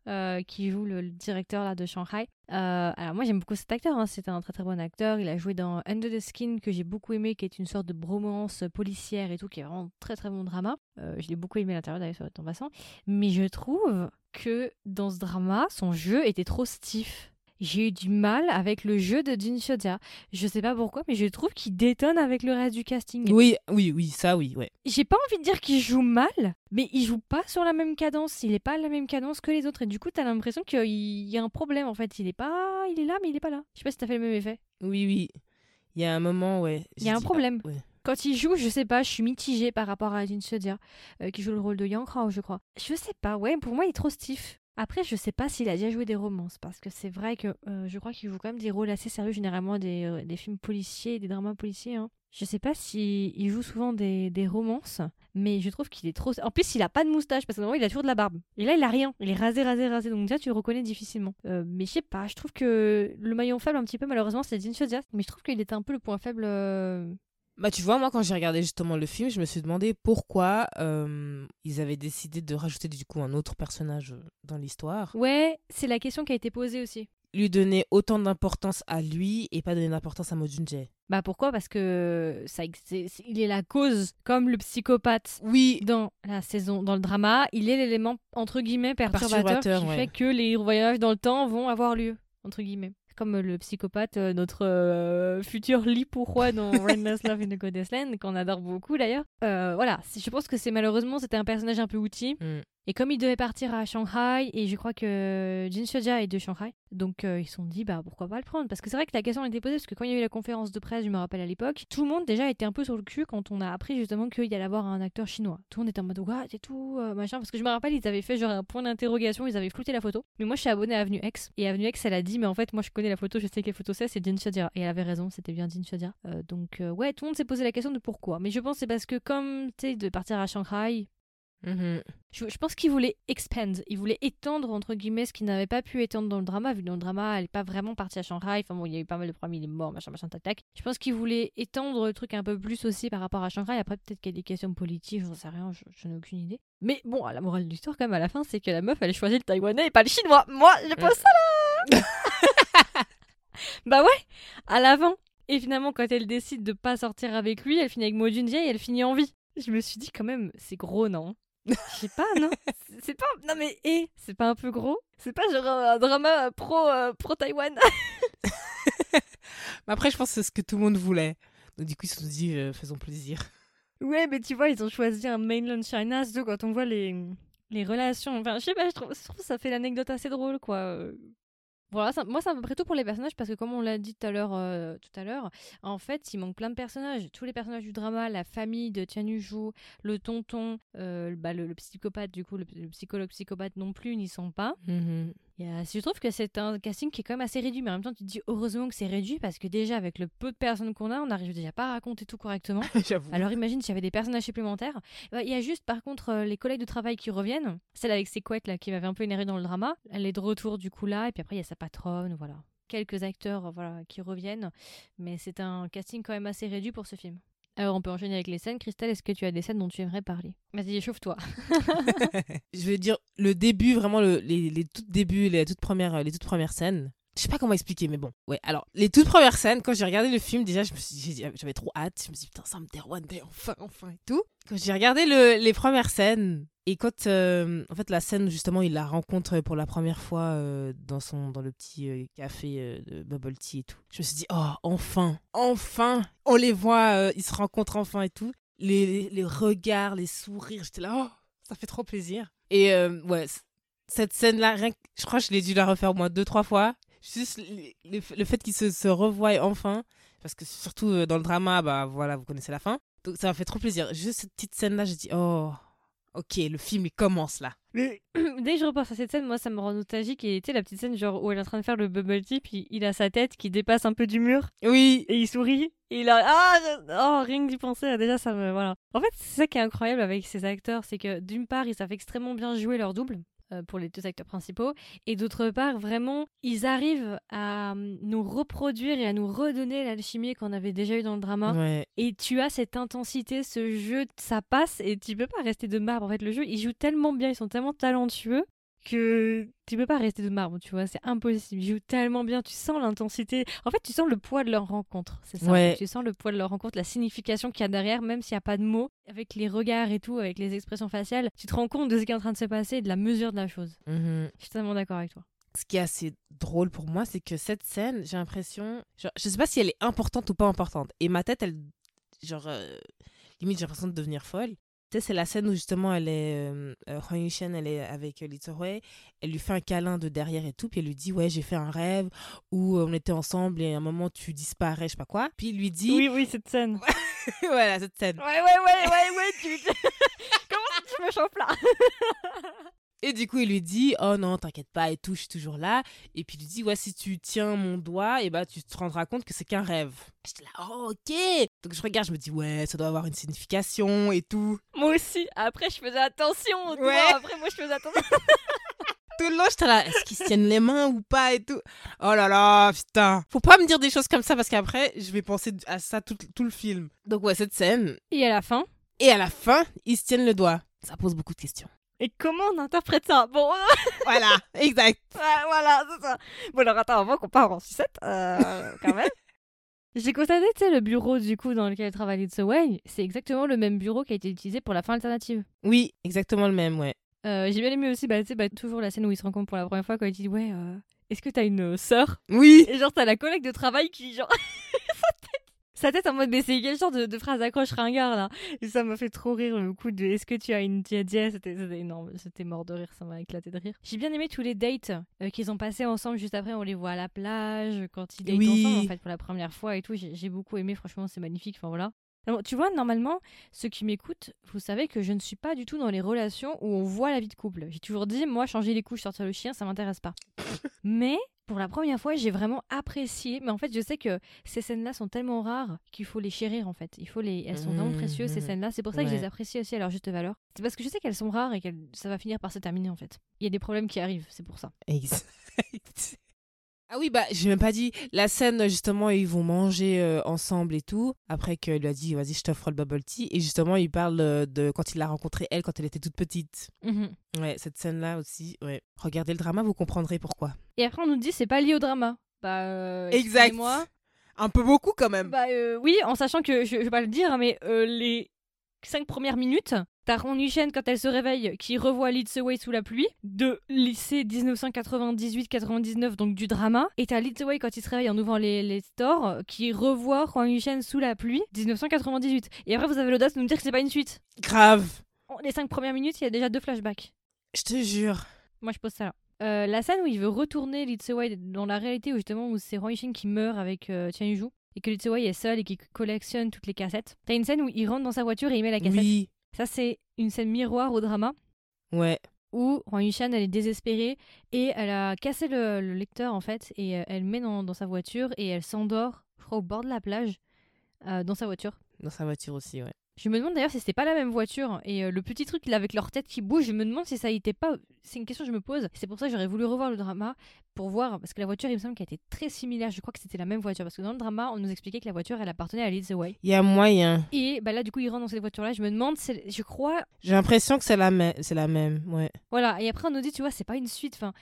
qui joue le, directeur là de Shanghai. alors moi j'aime beaucoup cet acteur, hein. c'était un très très bon acteur. Il a joué dans Under the Skin que j'ai beaucoup aimé, qui est une sorte de bromance policière et tout, qui est vraiment très très bon drama. je l'ai beaucoup aimé l'intérieur en passant. Mais je trouve que dans ce drama, son jeu était trop stiff. J'ai eu du mal avec le jeu de Jin Shodia. Je sais pas pourquoi, mais je trouve qu'il détonne avec le reste du casting. Oui, oui, oui, ça, oui, ouais. J'ai pas envie de dire qu'il joue mal, mais il joue pas sur la même cadence. Il est pas à la même cadence que les autres. Et du coup, t'as l'impression qu'il y a un problème, en fait. Il est pas. Il est là, mais il est pas là. Je sais pas si t'as fait le même effet. Oui, oui. Il y a un moment, ouais. Il y a un problème. ouais. Quand il joue, je sais pas, je suis mitigée par rapport à Jin euh, qui joue le rôle de Yang je crois. Je sais pas, ouais, pour moi, il est trop stiff. Après, je sais pas s'il a déjà joué des romances, parce que c'est vrai que euh, je crois qu'il joue quand même des rôles assez sérieux, généralement des, euh, des films policiers, des dramas policiers. Hein. Je sais pas s'il il joue souvent des, des, romances, mais je trouve qu'il est trop. En plus, il a pas de moustache, parce que normalement, il a toujours de la barbe. Et là, il a rien. Il est rasé, rasé, rasé. Donc, déjà, tu le reconnais difficilement. mais je sais pas, je trouve que le maillon faible, un petit peu, malheureusement, c'est Jin Sedia. Mais je trouve qu'il était un peu le point faible Bah, tu vois, moi, quand j'ai regardé justement le film, je me suis demandé pourquoi euh, ils avaient décidé de rajouter du coup un autre personnage euh, dans l'histoire. Ouais, c'est la question qui a été posée aussi. Lui donner autant d'importance à lui et pas donner d'importance à Mo Jun-jae. Bah pourquoi? Parce que ça, c'est- il est la cause, comme le psychopathe Oui, dans la saison, dans le drama, il est l'élément entre guillemets perturbateur, Perturbateur, qui ouais. fait que les voyages dans le temps vont avoir lieu entre guillemets. Comme le psychopathe, euh, notre euh, futur lit pour roi dans Rainless Love in the Goddess Land, qu'on adore beaucoup d'ailleurs. Euh, voilà, je pense que c'est malheureusement c'était un personnage un peu outil. Mm. Et comme il devait partir à Shanghai, et je crois que Jin Shoja est de Shanghai, donc euh, ils se sont dit bah pourquoi pas le prendre? Parce que c'est vrai que la question a été posée, parce que quand il y a eu la conférence de presse, je me rappelle à l'époque, tout le monde déjà était un peu sur le cul quand on a appris justement qu'il y allait avoir un acteur chinois. Tout le monde était en mode what et tout, euh, machin. Parce que je me rappelle, ils avaient fait genre un point d'interrogation, ils avaient flouté la photo. Mais moi je suis abonnée à Avenue X, et Avenue X elle a dit mais en fait moi je connais la photo, je sais quelle photo c'est, c'est Jin Shoja. Et elle avait raison, c'était bien Jin Shoja. Euh, donc ouais, tout le monde s'est posé la question de pourquoi. Mais je pense c'est parce que comme tu sais, de partir à Shanghai, Mhm. je, je pense qu'il voulait expand, il voulait étendre entre guillemets ce qu'il n'avait pas pu étendre dans le drama, vu que dans le drama, elle n'est pas vraiment partie à Shanghai. Enfin bon, il y a eu pas mal de problèmes, il est mort, machin, machin, tac, tac. Je pense qu'il voulait étendre le truc un peu plus aussi par rapport à Shanghai. Après, peut-être qu'il y a des questions politiques, j'en sais rien, je, je n'ai aucune idée. Mais bon, la morale de l'histoire, quand même, à la fin, c'est que la meuf, elle a choisi le taïwanais et pas le chinois. Moi, je pose ça là Bah ouais, à l'avant. Et finalement, quand elle décide de pas sortir avec lui, elle finit avec Mo Junjae et elle finit en vie. Je me suis dit quand même, c'est gros, non? Je sais pas, non C'est- pas... Non mais, hé, c'est pas un peu gros? C'est pas genre un drama pro, euh, pro Taïwan? Mais après, je pense que c'est ce que tout le monde voulait. Donc, du coup, ils se sont dit, euh, faisons plaisir. Ouais, mais tu vois, ils ont choisi un mainland China, surtout quand on voit les, les relations. Enfin, je sais pas, je trouve, je trouve que ça fait l'anecdote assez drôle, quoi. Voilà, ça- moi, c'est à peu près tout pour les personnages, parce que comme on l'a dit tout à l'heure, euh, tout à l'heure, en fait, il manque plein de personnages. Tous les personnages du drama, la famille de Tianyu le tonton, euh, bah, le, psychopathe, du coup, le, psychologue psychopathe non plus, n'y sont pas. Il y a- Je trouve que c'est un casting qui est quand même assez réduit, mais en même temps, tu te dis heureusement que c'est réduit, parce que déjà, avec le peu de personnes qu'on a, on n'arrive déjà pas à raconter tout correctement. J'avoue. Alors imagine s'il y avait des personnages supplémentaires. Bah, Il y a juste par contre euh, les collègues de travail qui reviennent. Celle avec ses couettes là qui m'avait un peu énervé dans le drama. Elle est de retour du coup là et puis après il y a sa patronne, voilà. Quelques acteurs euh, voilà qui reviennent, mais c'est un casting quand même assez réduit pour ce film. Alors on peut enchaîner avec les scènes. Christelle, est-ce que tu as des scènes dont tu aimerais parler? Vas-y, échauffe-toi. je vais dire le début, vraiment le- les, les tout débuts, les toutes premières, les toutes premières scènes. Je sais pas comment expliquer, mais bon. Ouais, alors, les toutes premières scènes, quand j'ai regardé le film, déjà, j'ai- j'avais trop hâte. Je me suis dit, putain, Sam Day, enfin, enfin, et tout. Quand j'ai regardé le- les premières scènes, et quand, euh, en fait, la scène, où, justement, il la rencontre pour la première fois euh, dans, son, dans le petit euh, café euh, de Bubble Tea et tout, je me suis dit, oh, enfin, enfin, on les voit, euh, ils se rencontrent enfin et tout. Les, les, regards, les sourires, j'étais là, oh, ça fait trop plaisir. Et euh, ouais, cette scène-là, rien je crois que je l'ai dû la refaire au moins deux, trois fois. Juste le, le- fait qu'ils se, se revoient enfin, parce que surtout euh, dans le drama, bah voilà, vous connaissez la fin. Donc ça m'a fait trop plaisir. Juste cette petite scène-là, j'ai dit, oh, ok, le film il commence là. Dès que je repense à cette scène, moi ça me rend nostalgique. Et tu sais, la petite scène genre où elle est en train de faire le bubble tea, puis il a sa tête qui dépasse un peu du mur. Oui, et il sourit et il a ah oh rien que d'y penser déjà ça me voilà en fait c'est ça qui est incroyable avec ces acteurs c'est que d'une part ils savent extrêmement bien jouer leur double pour les deux acteurs principaux. Et d'autre part vraiment ils arrivent à hum, nous reproduire et à nous redonner l'alchimie qu'on avait déjà eu dans le drama. Ouais. et tu as cette intensité ce jeu ça passe et tu peux pas rester de marbre. En fait le jeu ils jouent tellement bien ils sont tellement talentueux que tu peux pas rester de marbre, tu vois, c'est impossible. Ils jouent tellement bien, tu sens l'intensité. En fait, tu sens le poids de leur rencontre, c'est ça. Ouais. Tu sens le poids de leur rencontre, la signification qu'il y a derrière, même s'il n'y a pas de mots, avec les regards et tout, avec les expressions faciales, tu te rends compte de ce qui est en train de se passer et de la mesure de la chose. Mhm. Je suis totalement d'accord avec toi. Ce qui est assez drôle pour moi, c'est que cette scène, j'ai l'impression, je sais pas si elle est importante ou pas importante. Et ma tête, elle, genre, euh, limite, j'ai l'impression de devenir folle. Tu sais, c'est la scène où justement elle est, euh, euh, Huang Yushen, elle est avec euh, Hui, elle lui fait un câlin de derrière et tout, puis elle lui dit, ouais, j'ai fait un rêve où euh, on était ensemble et à un moment tu disparais, je sais pas quoi. Puis il lui dit, Oui, oui, cette scène. voilà, cette scène. Ouais, ouais, ouais, ouais, ouais, tu... Comment tu me chauffes là? Et du coup, il lui dit Oh non, t'inquiète pas et tout, je suis toujours là. Et puis il lui dit Ouais, si tu tiens mon doigt, et bah tu te rendras compte que c'est qu'un rêve. J'étais là Oh, ok. Donc je regarde, je me dis Ouais, ça doit avoir une signification et tout. Moi aussi. Après, je faisais attention. Ouais. Après, moi, je faisais attention. tout le long, j'étais là, est-ce qu'ils se tiennent les mains ou pas et tout? Oh là là, putain. Faut pas me dire des choses comme ça parce qu'après, je vais penser à ça tout, tout le film. Donc ouais, cette scène. Et à la fin? Et à la fin, ils se tiennent le doigt. Ça pose beaucoup de questions. Et comment on interprète ça? Bon, Voilà, exact. Ouais, voilà, c'est ça. Bon, alors attends, avant qu'on part en sucette, euh, quand même. J'ai constaté, tu sais, le bureau du coup dans lequel travaille It's Away, c'est exactement le même bureau qui a été utilisé pour la fin alternative. Oui, exactement le même, ouais. Euh, J'ai bien aimé aussi, bah, tu sais, bah, toujours la scène où ils se rencontrent pour la première fois quand il dit Ouais, euh, est-ce que t'as une euh, sœur? Oui. Et genre, t'as la collègue de travail qui, genre. sa tête- en mode, mais c'est quel genre de, de phrase accroche ringard là? Et ça m'a fait trop rire le coup de Est-ce que tu as une tia C'était énorme, c'était mort de rire, ça m'a éclaté de rire. J'ai bien aimé tous les dates euh, qu'ils ont passés ensemble juste après, on les voit à la plage, quand ils datent Oui. ensemble en fait pour la première fois et tout. J'ai beaucoup aimé, franchement, c'est magnifique. Enfin voilà. Alors, tu vois, normalement, ceux qui m'écoutent, vous savez que je ne suis pas du tout dans les relations où on voit la vie de couple. J'ai toujours dit, moi, changer les couches, sortir le chien, ça m'intéresse pas. mais pour la première fois, j'ai vraiment apprécié. Mais en fait, je sais que ces scènes-là sont tellement rares qu'il faut les chérir, en fait. Il faut les... Elles sont vraiment Mhm, précieuses, ces mhm. scènes-là. C'est pour ça que je les apprécie aussi à leur juste valeur. C'est parce que je sais qu'elles sont rares et que ça va finir par se terminer, en fait. Il y a des problèmes qui arrivent, c'est pour ça. Ah oui, bah, j'ai même pas dit. La scène, justement, ils vont manger euh, ensemble et tout. Après qu'il lui a dit, vas-y, je t'offre le bubble tea. Et justement, il parle euh, de quand il l'a rencontrée, elle, quand elle était toute petite. Mhm. Ouais, cette scène-là aussi, ouais. Regardez le drama, vous comprendrez pourquoi. Et après, on nous dit, c'est pas lié au drama. Bah, euh, Exact. moi Un peu beaucoup quand même. Bah oui, en sachant que, je, je vais pas le dire, mais les cinq premières minutes, t'as Ron Chen quand elle se réveille qui revoit Leads Away sous la pluie, de lycée 1998-99, donc du drama, et t'as Leads Away quand il se réveille en ouvrant les, les stores, qui revoit Ron Chen sous la pluie, 1998. Et après, vous avez l'audace de nous dire que c'est pas une suite. Grave. Les cinq premières minutes, il y a déjà deux flashbacks. Je te jure. Moi, je pose ça là. Euh, la scène où il veut retourner Litsewai dans la réalité, où justement où c'est Roy Shin qui meurt avec euh, et que Litsewai est seul et qui collectionne toutes les cassettes. T'as une scène où il rentre dans sa voiture et il met la cassette. Oui. Ça, c'est une scène miroir au drama Ouais. où Roy Yushan, elle est désespérée et elle a cassé le, le lecteur en fait et euh, elle le met dans, dans sa voiture et elle s'endort, je crois, au bord de la plage euh, dans sa voiture. Dans sa voiture aussi, ouais. Je me demande d'ailleurs si c'était pas la même voiture et euh, le petit truc là avec leur tête qui bouge, je me demande si ça était pas. C'est une question que je me pose. C'est pour ça que j'aurais voulu revoir le drama pour voir parce que la voiture il me semble qu'elle était très similaire. Je crois que c'était la même voiture parce que dans le drama on nous expliquait que la voiture elle appartenait à Leads Away. Il y a moyen. Et bah là du coup il rentre dans cette voiture là. Je me demande, c'est- je crois. J'ai l'impression que c'est la, même c'est la même, ouais. Voilà. Et après on nous dit tu vois c'est pas une suite. Enfin,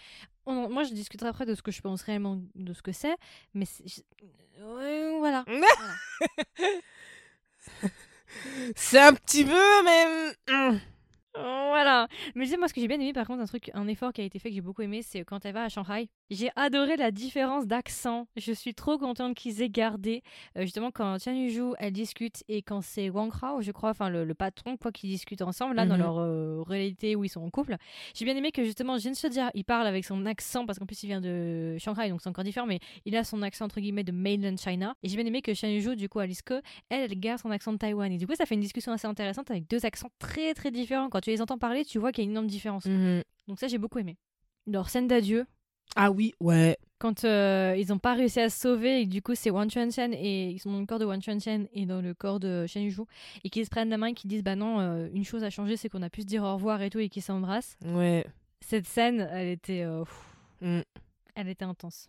on- moi je discuterai après de ce que je pense réellement de ce que c'est, mais ouais, voilà. C'est un petit peu, mais... hum. Voilà. Mais tu sais, moi, ce que j'ai bien aimé, par contre, un truc, un effort qui a été fait que j'ai beaucoup aimé, c'est quand elle va à Shanghai. J'ai adoré la différence d'accent. Je suis trop contente qu'ils aient gardé. euh, justement, quand Tian Yuju, elle discute et quand c'est Wang Hao, je crois, enfin le, le patron, quoi, qu'ils discutent ensemble, là, dans Mhm. leur euh, réalité où ils sont en couple. J'ai bien aimé que justement, Jin Seo-dia, il parle avec son accent, parce qu'en plus, il vient de Shanghai, donc c'est encore différent, mais il a son accent, entre guillemets, de mainland China. Et j'ai bien aimé que Tian Yuju, du coup, Alice Ko, elle, elle garde son accent de Taïwan. Et du coup, ça fait une discussion assez intéressante avec deux accents très, très différents. Quand tu les entends parler, tu vois qu'il y a une énorme différence. Mhm. Donc ça, j'ai beaucoup aimé. Leur scène d'adieu, Ah oui, ouais. quand euh, ils n'ont pas réussi à se sauver, et du coup, c'est Wan Chuan Chen, et ils sont dans le corps de Wan Chuan Chen et dans le corps de Shen Yuju, et qu'ils se prennent la main et qu'ils disent, bah non, euh, une chose a changé, c'est qu'on a pu se dire au revoir et tout, et qu'ils s'embrassent. Ouais. Cette scène, elle était, euh, Mm. elle était intense.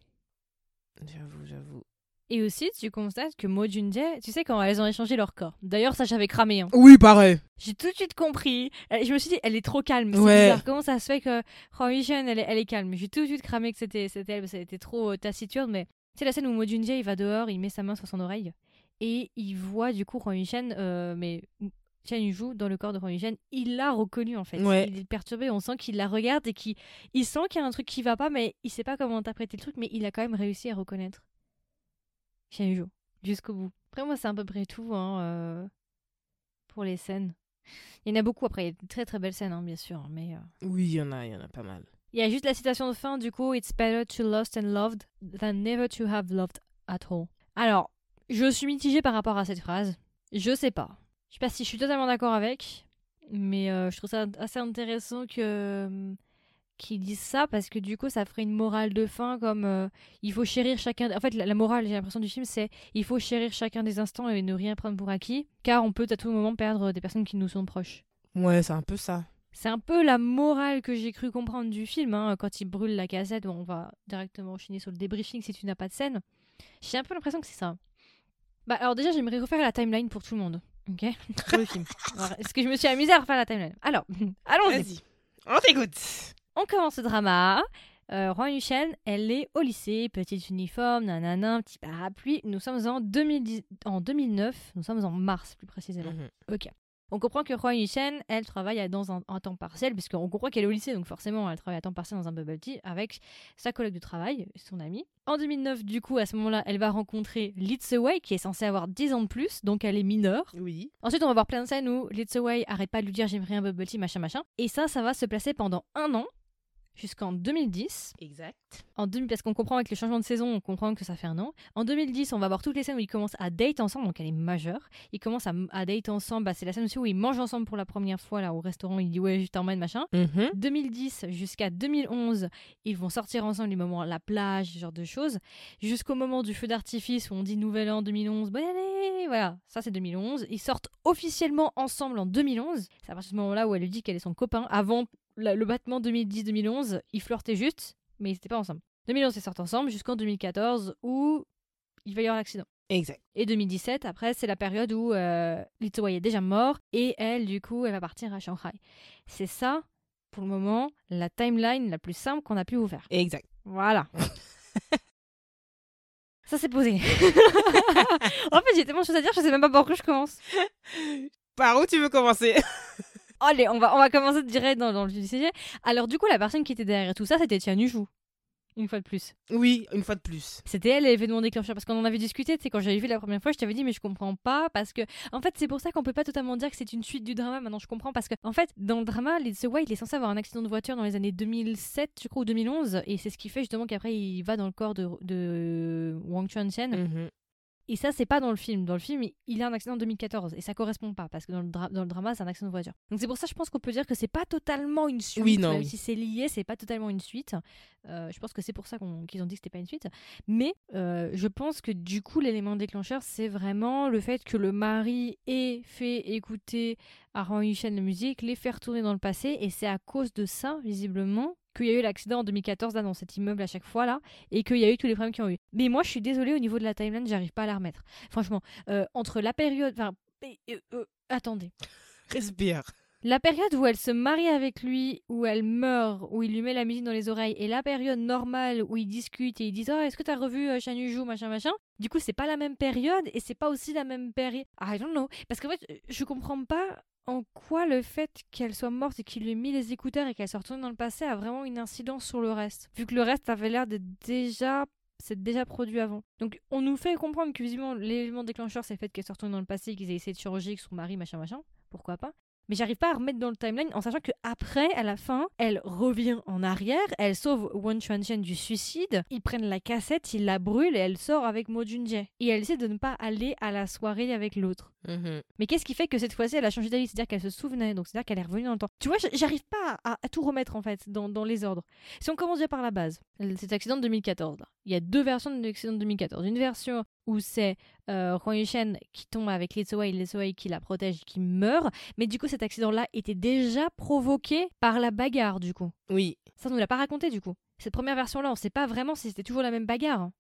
J'avoue, j'avoue. Et aussi, tu constates que Mo Junjae, tu sais, quand elles ont échangé leur corps. D'ailleurs, ça, j'avais cramé. hein. Oui, pareil. J'ai tout de suite compris. Je me suis dit, elle est trop calme. C'est Ouais. bizarre. Comment ça se fait que Hwang Yushen, elle, est- elle est calme? J'ai tout de suite cramé que c'était elle, parce qu'elle était trop euh, taciturne. Mais tu sais, la scène où Mo Junjae, il va dehors, il met sa main sur son oreille et il voit du coup Hwang Yushen, euh, mais Chen Yuju dans le corps de Hwang Yushen, il l'a reconnu en fait. Ouais. Il est perturbé, on sent qu'il la regarde et qu'il il sent qu'il y a un truc qui va pas, mais il sait pas comment interpréter le truc, mais il a quand même réussi à reconnaître Chen Yuju jusqu'au bout. Après, moi, c'est à peu près tout hein, euh, pour les scènes. Il y en a beaucoup après, il y a de très très belles scènes, hein, bien sûr, mais. euh, Oui, il y en a, il y en a pas mal. il y a juste la citation de fin, du coup, It's better to lost and loved than never to have loved at all. Alors, je suis mitigée par rapport à cette phrase. Je sais pas. Je sais pas si je suis totalement d'accord avec, mais euh, je trouve ça assez intéressant que euh, qu'ils disent ça parce que du coup, ça ferait une morale de fin comme euh, il faut chérir chacun. En fait, la, la morale, j'ai l'impression du film, c'est il faut chérir chacun des instants et ne rien prendre pour acquis, car on peut à tout moment perdre des personnes qui nous sont proches. Ouais, c'est un peu ça. C'est un peu la morale que j'ai cru comprendre du film, hein, quand il brûle la cassette. Bon, on va directement enchaîner sur le débriefing si tu n'as pas de scène. J'ai un peu l'impression que c'est ça. Bah, alors déjà, j'aimerais refaire la timeline pour tout le monde. Ok? Pour le film. Est-ce que je me suis amusée à refaire la timeline Alors, allons-y. On t'écoute. On commence le drama. Euh, Yuchen, elle est au lycée, petit uniforme, nanana, petit parapluie. Nous sommes en, 2010, en 2009, nous sommes en mars plus précisément. Mhm. Ok. On comprend que Roi Yuchen, elle travaille à- dans un, un temps partiel, puisqu'on comprend qu'elle est au lycée, donc forcément elle travaille à temps partiel dans un bubble tea avec sa collègue de travail, son amie. En 2009, du coup, à ce moment-là, elle va rencontrer Lee qui est censée avoir 10 ans de plus, donc elle est mineure. Oui. Ensuite, on va voir plein de scènes où Lee Wei arrête pas de lui dire j'aimerais un bubble tea, machin, machin. Et ça, ça va se placer pendant un an, jusqu'en 2010. Exact. En 2000, parce qu'on comprend avec le changement de saison, on comprend que ça fait un an. En 2010, on va voir toutes les scènes où ils commencent à date ensemble, donc elle est majeure. Ils commencent à, à date ensemble. Bah, c'est la scène aussi où ils mangent ensemble pour la première fois là au restaurant. Il dit ouais, je t'emmène machin. Mhm. 2010 jusqu'à 2011, ils vont sortir ensemble les moments à la plage, ce genre de choses. Jusqu'au moment du feu d'artifice où on dit Nouvel An 2011, bonne année Voilà, ça c'est 2011. Ils sortent officiellement ensemble en 2011. C'est à partir de ce moment-là où elle lui dit qu'elle est son copain. Avant la- le battement 2010-2011, ils flirtaient juste, mais ils n'étaient pas ensemble. 2011, ils sortent ensemble jusqu'en 2014 où il va y avoir l'accident. Exact. Et 2017, après, c'est la période où euh, Wei est déjà mort et elle, du coup, elle va partir à Shanghai. C'est ça, pour le moment, la timeline la plus simple qu'on a pu vous faire. Exact. Voilà. ça, c'est posé. en fait, j'ai tellement de choses à dire, je sais même pas par où je commence. Par où tu veux commencer? Allez, on va, on va commencer direct dans, dans le sujet. Alors, du coup, la personne qui était derrière tout ça, c'était Tian Yushu. Une fois de plus. Oui, une fois de plus. C'était elle l'événement déclencheur parce qu'on en avait discuté, tu sais, quand j'avais vu la première fois, je t'avais dit mais je comprends pas parce que en fait, c'est pour ça qu'on peut pas totalement dire que c'est une suite du drama. Maintenant, je comprends parce que en fait, dans le drama, Lee Wei, il est censé avoir un accident de voiture dans les années 2007, je crois ou 2011 et c'est ce qui fait justement qu'après il va dans le corps de, de Wang Chuan-chen Mhm. Et ça c'est pas dans le film. Dans le film, il- a un accident en 2014 et ça correspond pas parce que dans le, dra- dans le drama, c'est un accident de voiture. Donc c'est pour ça je pense qu'on peut dire que c'est pas totalement une suite. Oui, non, même oui. si c'est lié, c'est pas totalement une suite. Euh, je pense que c'est pour ça qu'ils ont dit que c'était pas une suite. Mais euh, je pense que du coup, l'élément déclencheur, c'est vraiment le fait que le mari ait fait écouter à Rang Yushen la musique, les faire tourner dans le passé, et c'est à cause de ça, visiblement, qu'il y a eu l'accident en 2014 là, dans cet immeuble à chaque fois là, et qu'il y a eu tous les problèmes qu'ils ont eu. Mais moi, je suis désolée, au niveau de la timeline, j'arrive pas à la remettre. Franchement, euh, entre la période. Enfin, euh, attendez. Respire. La période où elle se marie avec lui, où elle meurt, où il lui met la musique dans les oreilles, et la période normale où ils discutent et ils disent Oh, est-ce que t'as revu euh, Shan Yu-ju, machin, machin Du coup, c'est pas la même période et c'est pas aussi la même période. I don't know. Parce qu'en fait, je comprends pas en quoi le fait qu'elle soit morte et qu'il lui ait mis les écouteurs et qu'elle soit retournée dans le passé a vraiment une incidence sur le reste. Vu que le reste avait l'air d'être déjà. C'est déjà produit avant. Donc, on nous fait comprendre que visiblement, l'élément déclencheur, c'est le fait qu'elle soit retournée dans le passé et qu'ils aient essayé de changer avec son mari, machin, machin. Pourquoi pas? Mais j'arrive pas à remettre dans le timeline en sachant que après, à la fin, elle revient en arrière, elle sauve Won Chuan Chen du suicide, ils prennent la cassette, ils la brûlent et elle sort avec Mo Junjae. Et elle essaie de ne pas aller à la soirée avec l'autre. Mhm. Mais qu'est-ce qui fait que cette fois-ci elle a changé d'avis? C'est-à-dire qu'elle se souvenait, donc c'est-à-dire qu'elle est revenue dans le temps. Tu vois, j'arrive pas à, à tout remettre en fait dans, dans les ordres. Si on commence déjà par la base, cet accident de 2014 là, il y a deux versions de l'accident de 2014. Une version où c'est euh, Huang Yushen qui tombe avec Lee Wei, Lee Wei qui la protège, qui meurt. Mais du coup, cet accident-là était déjà provoqué par la bagarre du coup. Oui. Ça, on nous l'a pas raconté du coup. Cette première version-là, on sait pas vraiment si c'était toujours la même bagarre. hein.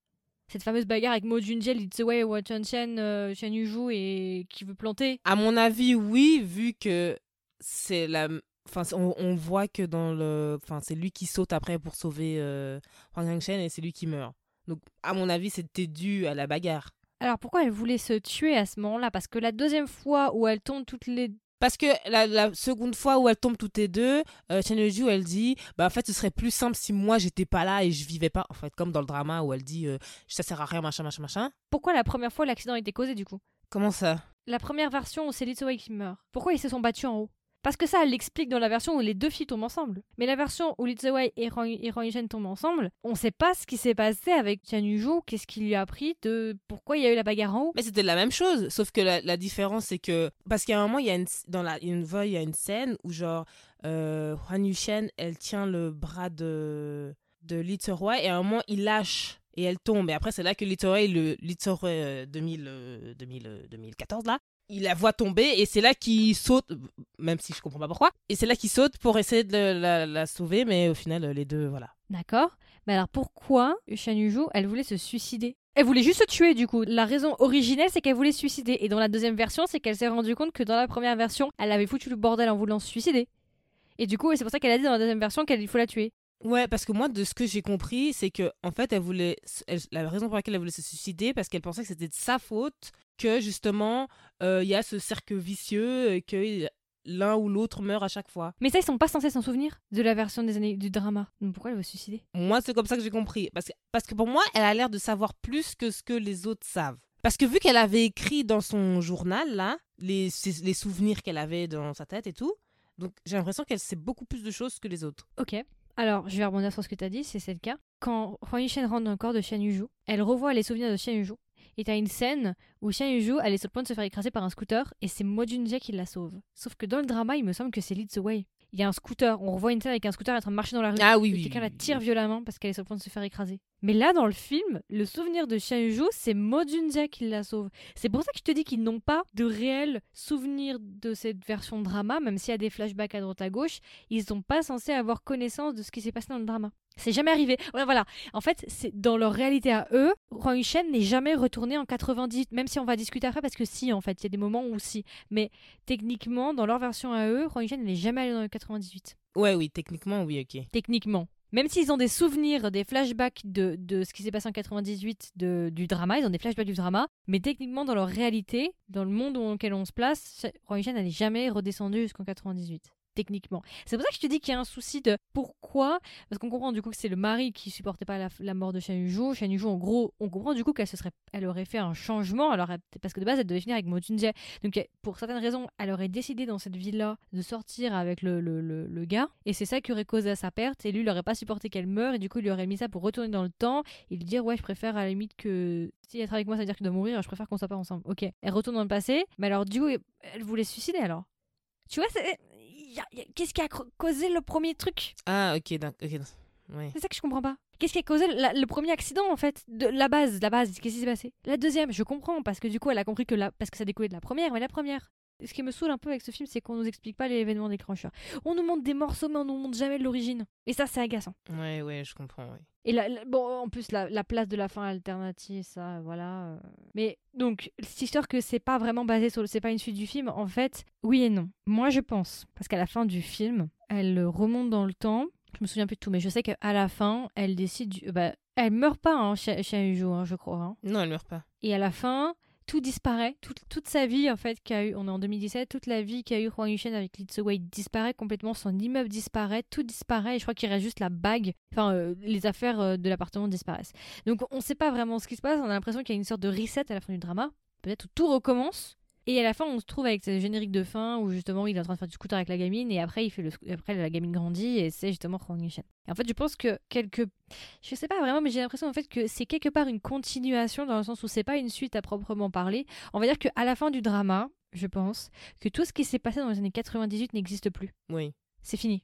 Cette fameuse bagarre avec Mo Junjae, Lee Wei, Wang Chuan-chen, euh, Shen Yuju et qui veut planter. À mon avis, oui, vu que c'est la. Enfin, on voit que dans le. Enfin, c'est lui qui saute après pour sauver euh, Huang Yangshen et c'est lui qui meurt. Donc, à mon avis, c'était dû à la bagarre. Alors pourquoi elle voulait se tuer à ce moment-là? Parce que la deuxième fois où elle tombe toutes les Parce que la, la seconde fois où elles tombent toutes les deux, euh, Chen Ju, elle dit bah en fait ce serait plus simple si moi j'étais pas là et je vivais pas en fait comme dans le drama où elle dit euh, ça sert à rien machin machin machin. Pourquoi la première fois l'accident a été causé du coup? Comment ça? La première version où c'est Wei qui meurt. Pourquoi ils se sont battus en haut? Parce que ça, elle l'explique dans la version où les deux filles tombent ensemble. Mais la version où Lee Wei et Rang Yishen tombent ensemble, on sait pas ce qui s'est passé avec Tian Yuju, qu'est-ce qui lui a pris, de pourquoi il y a eu la bagarre en haut. Mais c'était la même chose, sauf que la, différence c'est que parce qu'à un moment il y a une dans la une voix il y a une scène où genre euh, Huan Yushen elle tient le bras de de Roy et à un moment il lâche et elle tombe et après c'est là que Roy le euh, 2000 euh, 2000 euh, 2014 là il la voit tomber et c'est là qu'il saute, même si je comprends pas pourquoi. Et c'est là qu'il saute pour essayer de la, la sauver, mais au final, les deux, voilà. D'accord. Mais alors pourquoi Shan Yuju, elle voulait se suicider? Elle voulait juste se tuer du coup. La raison originelle, c'est qu'elle voulait se suicider. Et dans la deuxième version, c'est qu'elle s'est rendue compte que dans la première version, elle avait foutu le bordel en voulant se suicider. Et du coup, c'est pour ça qu'elle a dit dans la deuxième version qu'il faut la tuer. Ouais, parce que moi, de ce que j'ai compris, c'est que en fait, elle voulait, la raison pour laquelle elle voulait se suicider, parce qu'elle pensait que c'était de sa faute que justement, euh, il y a ce cercle vicieux, et que l'un ou l'autre meurt à chaque fois. Mais ça, ils sont pas censés s'en souvenir de la version des années du drama. Donc pourquoi elle veut se suicider? Moi, c'est comme ça que j'ai compris. Parce que, parce que pour moi, elle a l'air de savoir plus que ce que les autres savent. Parce que vu qu'elle avait écrit dans son journal, là, les, les souvenirs qu'elle avait dans sa tête et tout, donc j'ai l'impression qu'elle sait beaucoup plus de choses que les autres. Ok. Alors, je vais rebondir sur ce que tu as dit, c'est le cas. Quand Huang Yishen rentre dans le corps de Xian Yuju, elle revoit les souvenirs de Xian Yuju. Et t'as une scène où Xian Yuju, elle est sur le point de se faire écraser par un scooter et c'est Mo Junjae qui la sauve. Sauf que dans le drama, il me semble que c'est Lead the Way il y a un scooter. On revoit une scène avec un scooter en train de marcher dans la rue. Ah oui, et Quelqu'un la tire violemment parce qu'elle est sur le point de se faire écraser. Mais là, dans le film, le souvenir de Yu c'est Mo Junja qui la sauve. C'est pour ça que je te dis qu'ils n'ont pas de réel souvenir de cette version drama, même s'il y a des flashbacks à droite à gauche. Ils sont pas censés avoir connaissance de ce qui s'est passé dans le drama. C'est jamais arrivé. Ouais, voilà. En fait, c'est dans leur réalité à eux, Huang Shen n'est jamais retourné en 90, même si on va discuter après, parce que si, en fait, il y a des moments où si. Mais techniquement, dans leur version à eux, Huang Shen n'est jamais allé dans le 98. Ouais, oui, techniquement, oui, ok. Techniquement. Même s'ils ont des souvenirs, des flashbacks de, de ce qui s'est passé en 98 de, du drama, ils ont des flashbacks du drama, mais techniquement, dans leur réalité, dans le monde dans lequel on se place, Huang Shen n'est jamais redescendu jusqu'en 98 techniquement. C'est pour ça que je te dis qu'il y a un souci de pourquoi, parce qu'on comprend du coup que c'est le mari qui supportait pas la, mort de Shan Yuju. Shan Yuju, en gros, on comprend du coup qu'elle se serait, elle aurait fait un changement, alors parce que de base elle devait finir avec Mo Junjae. Donc pour certaines raisons, elle aurait décidé dans cette ville-là de sortir avec le, le, le, gars, et c'est ça qui aurait causé sa perte. Et lui, il aurait pas supporté qu'elle meure, et du coup, il lui aurait mis ça pour retourner dans le temps et lui dire ouais, je préfère à la limite que si est avec moi, ça veut dire qu'il doit mourir. Je préfère qu'on soit pas ensemble. Ok. Elle retourne dans le passé, mais alors du coup, elle voulait se suicider alors. Tu vois, c'est qu'est-ce qui a causé le premier truc? Ah, ok, ok. C'est ça que je comprends pas. Qu'est-ce qui a causé le premier accident en fait? De la base, la base, qu'est-ce qui s'est passé? La deuxième, je comprends parce que du coup elle a compris que la parce que ça découlait de la première, mais la première. Ce qui me saoule un peu avec ce film, c'est qu'on nous explique pas l'événement déclencheur. On nous montre des morceaux, mais on nous montre jamais l'origine. Et ça, c'est agaçant. Ouais, ouais, je comprends, ouais. Et bon, en plus, la, place de la fin alternative, ça, voilà. Euh. Mais donc, c'est sûr que c'est pas vraiment basé sur. C'est pas une suite du film. En fait, oui et non. Moi, je pense. Parce qu'à la fin du film, elle remonte dans le temps. Je me souviens plus de tout, mais je sais qu'à la fin, elle décide. Du, bah, elle meurt pas, hein, chez, chez hein, je crois. Hein. Non, elle meurt pas. Et à la fin, tout disparaît, toute, sa vie en fait qu'a eu, on est en 2017, toute la vie qu'a eu Huang Yushen avec Lee Wei disparaît complètement, son immeuble disparaît, tout disparaît, et je crois qu'il reste juste la bague, enfin euh, les affaires euh, de l'appartement disparaissent. Donc on ne sait pas vraiment ce qui se passe, on a l'impression qu'il y a une sorte de reset à la fin du drama, peut-être tout recommence, et à la fin, on se trouve avec ce générique de fin où justement il est en train de faire du scooter avec la gamine et après il fait le après la gamine grandit et c'est justement Yushen. Et en fait, je pense que quelque je sais pas vraiment mais j'ai l'impression en fait que c'est quelque part une continuation dans le sens où c'est pas une suite à proprement parler. On va dire qu'à la fin du drama, je pense que tout ce qui s'est passé dans les années 98 n'existe plus. Oui. C'est fini.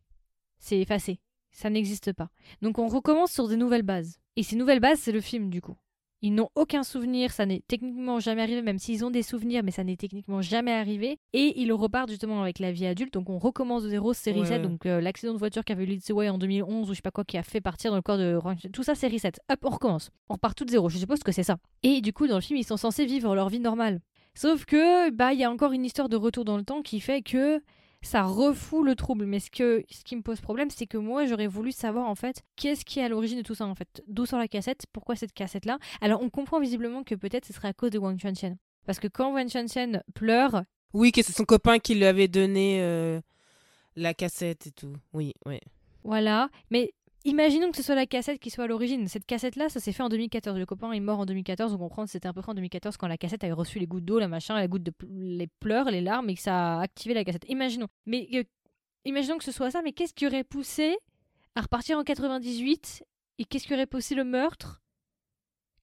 C'est effacé. Ça n'existe pas. Donc on recommence sur des nouvelles bases. Et ces nouvelles bases, c'est le film du coup. Ils n'ont aucun souvenir, ça n'est techniquement jamais arrivé, même s'ils ont des souvenirs, mais ça n'est techniquement jamais arrivé. Et ils repartent justement avec la vie adulte, donc on recommence de zéro, c'est reset. Donc euh, l'accident de voiture qu'avait eu Way en 2011 ou je sais pas quoi qui a fait partir dans le corps de tout ça c'est reset. Hop, on recommence. On repart tout de zéro, je suppose que c'est ça. Et du coup, dans le film, ils sont censés vivre leur vie normale. Sauf que, bah, il y a encore une histoire de retour dans le temps qui fait que ça refoule le trouble. Mais ce, que, ce qui me pose problème, c'est que moi, j'aurais voulu savoir en fait qu'est-ce qui est à l'origine de tout ça en fait. D'où sort la cassette? Pourquoi cette cassette-là? Alors, on comprend visiblement que peut-être ce serait à cause de Wang Chuanchen. Parce que quand Wang Chuanchen pleure. Oui, que c'est son copain qui lui avait donné euh, la cassette et tout. Oui, oui. Voilà. Mais Imaginons que ce soit la cassette qui soit à l'origine. Cette cassette-là, ça s'est fait en 2014. Le copain est mort en 2014. On comprend que c'était un peu près en 2014 quand la cassette avait reçu les gouttes d'eau, la machin, la goutte de les pleurs, les larmes et que ça a activé la cassette. Imaginons. Mais euh, imaginons que ce soit ça. Mais qu'est-ce qui aurait poussé à repartir en 98 et qu'est-ce qui aurait poussé le meurtre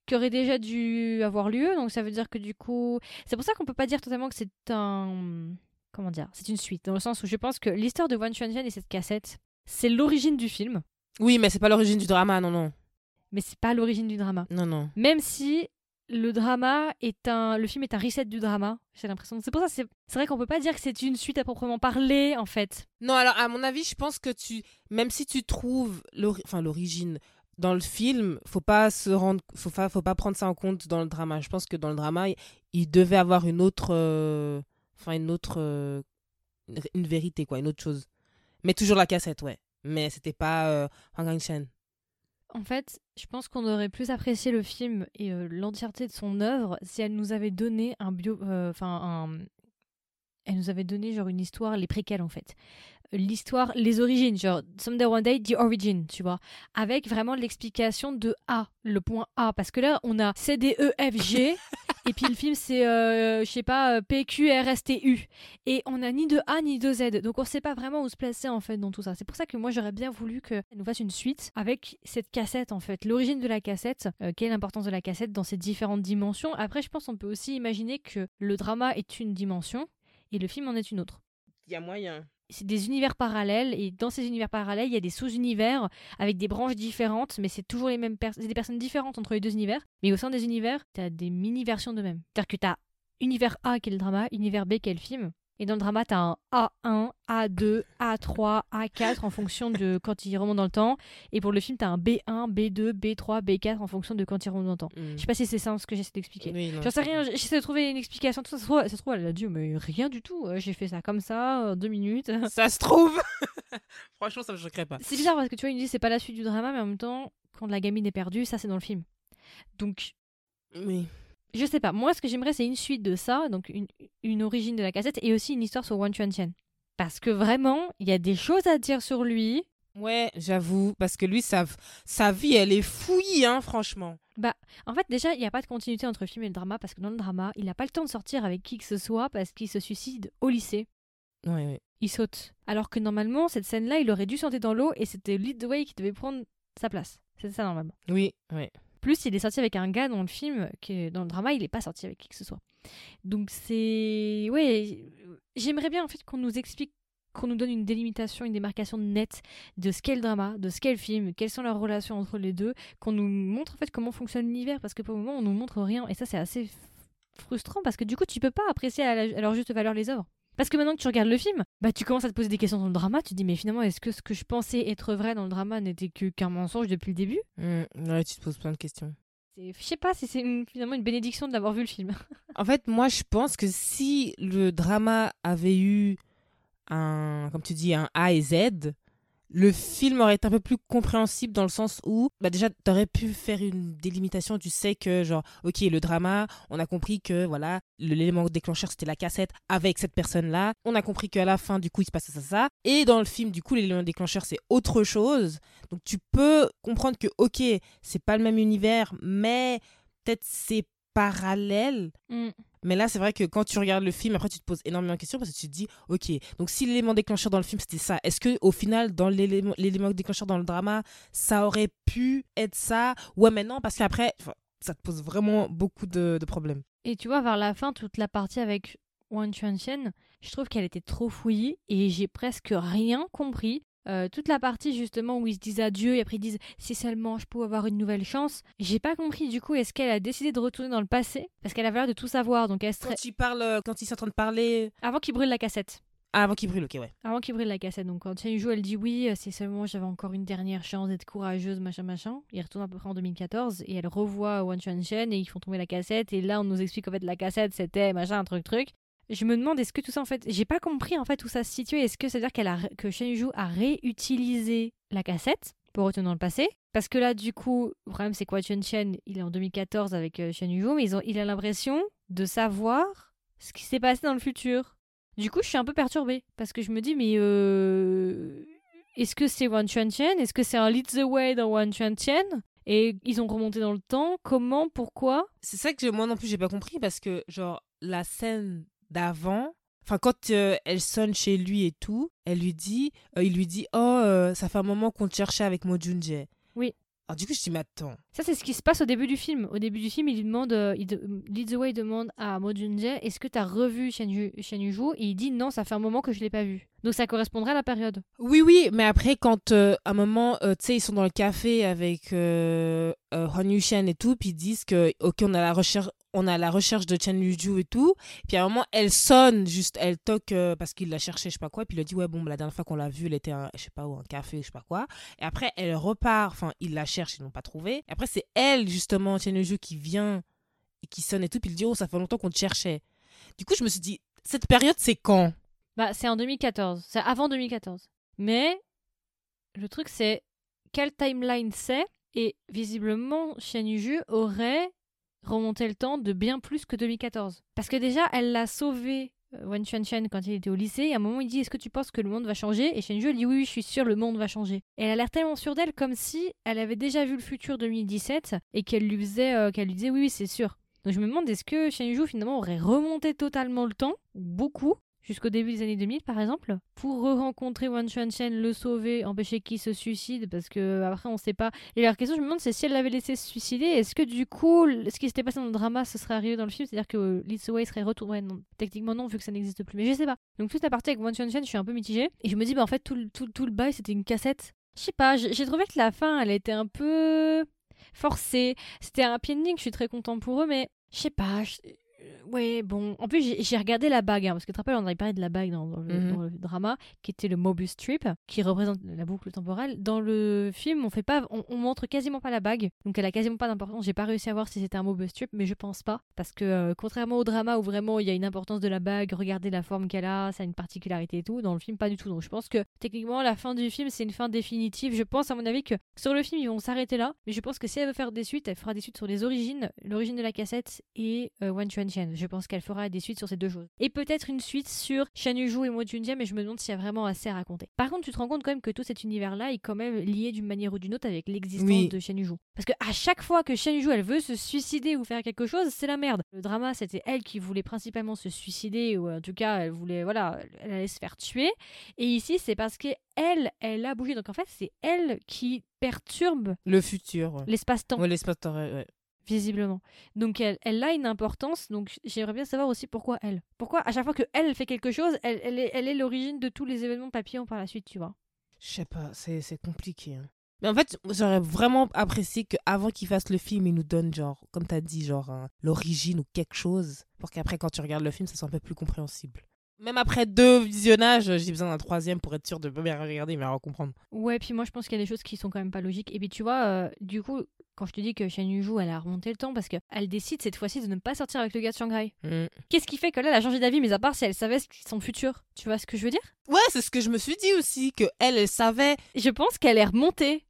qui aurait déjà dû avoir lieu? Donc ça veut dire que du coup, c'est pour ça qu'on peut pas dire totalement que c'est un comment dire, c'est une suite dans le sens où je pense que l'histoire de One Chuan et cette cassette, c'est l'origine du film. Oui, mais c'est pas l'origine du drama, non, non. Mais c'est pas l'origine du drama. Non, non. Même si le drama est un, le film est un reset du drama. J'ai l'impression. C'est pour ça, c'est vrai qu'on peut pas dire que c'est une suite à proprement parler, en fait. Non, alors à mon avis, je pense que tu, même si tu trouves l'origine dans le film, faut pas se rendre, faut pas, faut pas prendre ça en compte dans le drama. Je pense que dans le drama, il, il devait avoir une autre, euh, enfin une autre, euh, une vérité quoi, une autre chose. Mais toujours la cassette, ouais. Mais c'était pas euh, Hwang Hang-chen. En fait, je pense qu'on aurait plus apprécié le film et euh, l'entièreté de son œuvre si elle nous avait donné un bio, euh, enfin un, elle nous avait donné genre une histoire, les préquels en fait, l'histoire, les origines, genre Someday One Day, the origin, tu vois, avec vraiment l'explication de A, le point A, parce que là on a C D E F G et puis le film c'est, euh, je sais pas, euh, P Q R S T U et on a ni de A ni de Z, donc on sait pas vraiment où se placer en fait dans tout ça. C'est pour ça que moi j'aurais bien voulu qu'elle nous fasse une suite avec cette cassette en fait, l'origine de la cassette, euh, quelle est l'importance de la cassette dans ces différentes dimensions. Après je pense qu'on peut aussi imaginer que le drama est une dimension et le film en est une autre Il y a moyen. C'est des univers parallèles et dans ces univers parallèles il y a des sous-univers avec des branches différentes mais c'est toujours les mêmes personnes des personnes différentes entre les deux univers mais au sein des univers tu as des mini versions d'eux-mêmes. C'est-à-dire que tu as univers A qui est le drama univers B qui est le film et dans le drama tu as un A1 A2 A3 A4 en fonction de quand il remonte dans le temps et pour le film tu as un B1 B2 B3 B4 en fonction de quand il remonte dans le temps Mm. je sais pas si c'est ça ce que j'essaie d'expliquer Oui, J'en sais rien, j'essaie de trouver une explication. Tout ça, ça se trouve, ça se trouve, elle a dit, mais rien du tout. euh, J'ai fait ça comme ça, deux minutes. Ça se trouve. Franchement, ça me choquerait pas. C'est bizarre parce que tu vois, il nous dit c'est pas la suite du drama, mais en même temps, quand la gamine est perdue, ça c'est dans le film. Donc, Oui. Je sais pas. Moi, ce que j'aimerais, c'est une suite de ça, donc une, une origine de la cassette et aussi une histoire sur Wan Chuan Chen. Parce que vraiment, il y a des choses à dire sur lui. Ouais, j'avoue, parce que lui, sa, sa vie, elle est fouillie, hein, franchement. En fait, déjà, il n'y a pas de continuité entre le film et le drama parce que dans le drama, il n'a pas le temps de sortir avec qui que ce soit parce qu'il se suicide au lycée. Ouais, ouais. il saute. Alors que normalement, cette scène-là, il aurait dû sauter dans l'eau et c'était Lead the Way qui devait prendre sa place. C'est ça normalement. Oui, ouais. Plus, il est sorti avec un gars dans le film, qui est- dans le drama, il n'est pas sorti avec qui que ce soit. Donc c'est... Ouais, j'aimerais bien en fait qu'on nous explique, qu'on nous donne une délimitation, une démarcation nette de ce qu'est le drama, de ce qu'est le film, quelles sont leurs relations entre les deux, qu'on nous montre en fait comment fonctionne l'univers, parce que pour le moment, on nous montre rien. Et ça, c'est assez frustrant, parce que du coup, tu peux pas apprécier à, à leur juste valeur les œuvres. Parce que maintenant que tu regardes le film, bah tu commences à te poser des questions dans le drama, tu te dis mais finalement est-ce que ce que je pensais être vrai dans le drama n'était que qu'un mensonge depuis le début? Mm, ouais, tu te poses plein de questions. Je sais pas si c'est finalement une bénédiction de d'avoir vu le film. En fait, moi, je pense que si le drama avait eu un, comme tu dis, un A et Z, le film aurait été un peu plus compréhensible dans le sens où, bah déjà, t'aurais pu faire une délimitation. Tu sais que, genre, ok, le drama, on a compris que, voilà, l'élément déclencheur, c'était la cassette avec cette personne-là. On a compris qu'à la fin, du coup, il se passait ça, ça. Et dans le film, du coup, l'élément déclencheur, c'est autre chose. Donc, tu peux comprendre que, ok, c'est pas le même univers, mais peut-être c'est parallèle. Mm. Mais là, c'est vrai que quand tu regardes le film, après, tu te poses énormément de questions parce que tu te dis, ok, donc si l'élément déclencheur dans le film, c'était ça, est-ce que au final, dans l'élément déclencheur dans le drama, ça aurait pu être ça? Ouais, mais non, parce qu'après, ça te pose vraiment beaucoup de, problèmes. Et tu vois, vers la fin, toute la partie avec Chuan Chen, je trouve qu'elle était trop fouillie et j'ai presque rien compris. Euh, toute la partie justement où ils se disent adieu et après ils disent si seulement je pouvais avoir une nouvelle chance, j'ai pas compris du coup est-ce qu'elle a décidé de retourner dans le passé? Parce qu'elle avait l'air de tout savoir donc elle serait Quand ils parlent, quand ils sont en train de parler. avant qu'il brûle la cassette. Ah, avant qu'il brûle, ok, ouais. Avant qu'il brûle la cassette, donc quand Chen Yu elle dit oui, euh, c'est seulement j'avais encore une dernière chance d'être courageuse, machin machin. Il retourne à peu près en 2014 et elle revoit Wan Chen et ils font tomber la cassette et là on nous explique en fait la cassette c'était machin un truc truc. Je me demande est-ce que tout ça en fait, j'ai pas compris en fait où ça se situe. Est-ce que ça veut dire qu'elle a que Shen Yu a réutilisé la cassette pour retourner dans le passé? Parce que là du coup, le problème c'est Wan Chuan Chen il est en 2014 avec euh, Shen Yu, mais ils ont, il a l'impression de savoir ce qui s'est passé dans le futur. Du coup, je suis un peu perturbée parce que je me dis, mais euh, est-ce que c'est One Chuan Chen Est-ce que c'est un Lead the Way dans One Chuan Chen Et ils ont remonté dans le temps. Comment? Pourquoi? C'est ça que moi non plus, j'ai pas compris parce que, genre, la scène d'avant. Enfin, quand euh, elle sonne chez lui et tout, elle lui dit, euh, il lui dit, oh, euh, ça fait un moment qu'on te cherchait avec Mo Junjae. Oui. Alors du coup, je dis, mais attends. Ça, c'est ce qui se passe au début du film. Au début du film, il demande, euh, il de, Lee Zo-wei demande à Mo Jun-jae, est-ce que t'as revu Shen Yu- Shen Yu-ju Et il dit, non, ça fait un moment que je l'ai pas vu. Donc ça correspondrait à la période. Oui, oui, mais après, quand à un moment, tu sais, ils sont dans le café avec Hwan Yu-shen et tout, puis ils disent que, ok, on a la recherche, on a la recherche de Chen Yu-ju et tout, puis à un moment, elle sonne, juste, elle toque euh, parce qu'il l'a cherché, je sais pas quoi, puis il a dit, ouais, bon, bah, la dernière fois qu'on l'a vue, elle était, à, je sais pas où, un café, je sais pas quoi, et après, elle repart, enfin, ils la cherchent, ils l'ont pas trouvée, et après, c'est elle, justement, Chen Yu-ju, qui vient et qui sonne et tout, puis il dit, oh, ça fait longtemps qu'on te cherchait. Du coup, je me suis dit, cette période, c'est quand? Bah, c'est en 2014. C'est avant 2014. Mais le truc, c'est quelle timeline c'est? Et visiblement, Shen Yu-ju aurait remonté le temps de bien plus que 2014. Parce que déjà, elle l'a sauvé. euh, Wen Chuan-chen quand il était au lycée, et à un moment il dit est-ce que tu penses que le monde va changer? Et Shen Yu elle dit oui, je suis sûre le monde va changer. Elle a l'air tellement sûre d'elle comme si elle avait déjà vu le futur 2017 et qu'elle lui faisait, euh, qu'elle lui disait oui oui c'est sûr. Donc je me demande est-ce que Shen Yu finalement aurait remonté totalement le temps, beaucoup, jusqu'au début des années 2000 par exemple, pour re-rencontrer Wan Chuan-chen, le sauver, empêcher qu'il se suicide, parce que après on sait pas. Et la question je me demande c'est si elle l'avait laissé se suicider, est-ce que du coup ce qui s'était passé dans le drama ce serait arrivé dans le film, c'est-à-dire que Lee Seo-wei serait retourné, techniquement non vu que ça n'existe plus, mais je sais pas. Donc toute la partie avec Wan Chuan-chen je suis un peu mitigée, et je me dis bah en fait tout, le- tout, tout le bail c'était une cassette. Je sais pas, j'ai j'ai trouvé que la fin elle était un peu forcée. C'était un happy ending, je suis très content pour eux, mais je sais pas. Ouais, bon. En plus, j'ai regardé la bague, hein, parce que tu te rappelles, on avait parlé de la bague dans, dans le, Mhm. dans le drama, qui était le Mobius Strip, qui représente la boucle temporelle. Dans le film, on fait pas, on, on montre quasiment pas la bague, donc elle a quasiment pas d'importance. J'ai pas réussi à voir si c'était un Mobius Strip, mais je pense pas, parce que euh, contrairement au drama où vraiment il y a une importance de la bague, regardez la forme qu'elle a, ça a une particularité et tout, dans le film pas du tout. Donc je pense que techniquement la fin du film c'est une fin définitive. Je pense à mon avis que sur le film ils vont s'arrêter là, mais je pense que si elle veut faire des suites, elle fera des suites sur les origines, l'origine de la cassette et euh, Wan Chuan Je pense qu'elle fera des suites sur ces deux choses. Et peut-être une suite sur Shan Yu-ju et Mo Junjie, mais je me demande s'il y a vraiment assez à raconter. Par contre, tu te rends compte quand même que tout cet univers-là est quand même lié d'une manière ou d'une autre avec l'existence Oui. de Shan Yu-ju. Parce que à chaque fois que Shan Yu-ju elle veut se suicider ou faire quelque chose, c'est la merde. Le drama, c'était elle qui voulait principalement se suicider ou en tout cas, elle voulait voilà, elle allait se faire tuer. Et ici, c'est parce que elle, elle a bougé. Donc en fait, c'est elle qui perturbe Le futur. ouais. l'espace-temps Ouais, l'espace temps, ouais. Visiblement. Donc elle, elle a une importance, donc j'aimerais bien savoir aussi pourquoi elle. Pourquoi à chaque fois que elle fait quelque chose, elle, elle est elle est l'origine de tous les événements papillons par la suite, tu vois? Je sais pas, c'est c'est compliqué. hein. Mais en fait, j'aurais vraiment apprécié qu'avant qu'il fasse le film, il nous donne, genre, comme t'as dit, genre, l'origine ou quelque chose, pour qu'après, quand tu regardes le film, ça soit un peu plus compréhensible. Même après deux visionnages, j'ai besoin d'un troisième pour être sûr de bien regarder, mais à comprendre. Ouais, puis moi je pense qu'il y a des choses qui sont quand même pas logiques. Et puis tu vois, euh, du coup, quand je te dis que Shen Yu-ju, elle a remonté le temps parce qu'elle décide cette fois-ci de ne pas sortir avec le gars de Shanghai. Mm. Qu'est-ce qui fait que là, elle a changé d'avis, mais à part si elle savait son futur? Tu vois ce que je veux dire? Ouais, c'est ce que je me suis dit aussi, que elle, elle savait. Je pense qu'elle est remontée.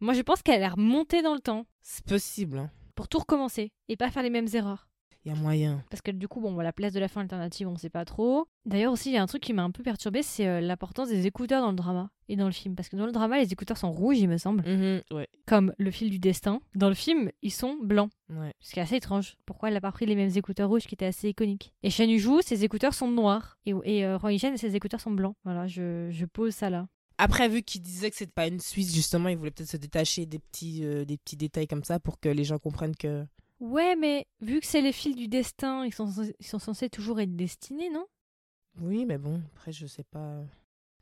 Moi je pense qu'elle est remontée dans le temps C'est possible, hein. pour tout recommencer et pas faire les mêmes erreurs. Il y a moyen. Parce que du coup, bon, la place de la fin alternative, on sait pas trop. D'ailleurs aussi, il y a un truc qui m'a un peu perturbé, c'est euh, l'importance des écouteurs dans le drama et dans le film. Parce que dans le drama, les écouteurs sont rouges, il me semble, Mhm, Ouais, comme le fil du destin. Dans le film, ils sont blancs. ouais. Ce qui est assez étrange. Pourquoi elle a pas pris les mêmes écouteurs rouges qui étaient assez iconiques? Et Shen Yu, ses écouteurs sont noirs. Et, et euh, Yishen, ses écouteurs sont blancs. Voilà, je, je pose ça là. Après, vu qu'il disait que c'était pas une suite, justement, il voulait peut-être se détacher des petits, euh, des petits détails comme ça pour que les gens comprennent que. Ouais, mais vu que c'est les fils du destin, ils sont, censés- ils sont censés toujours être destinés, non? Oui, mais bon, après, je sais pas.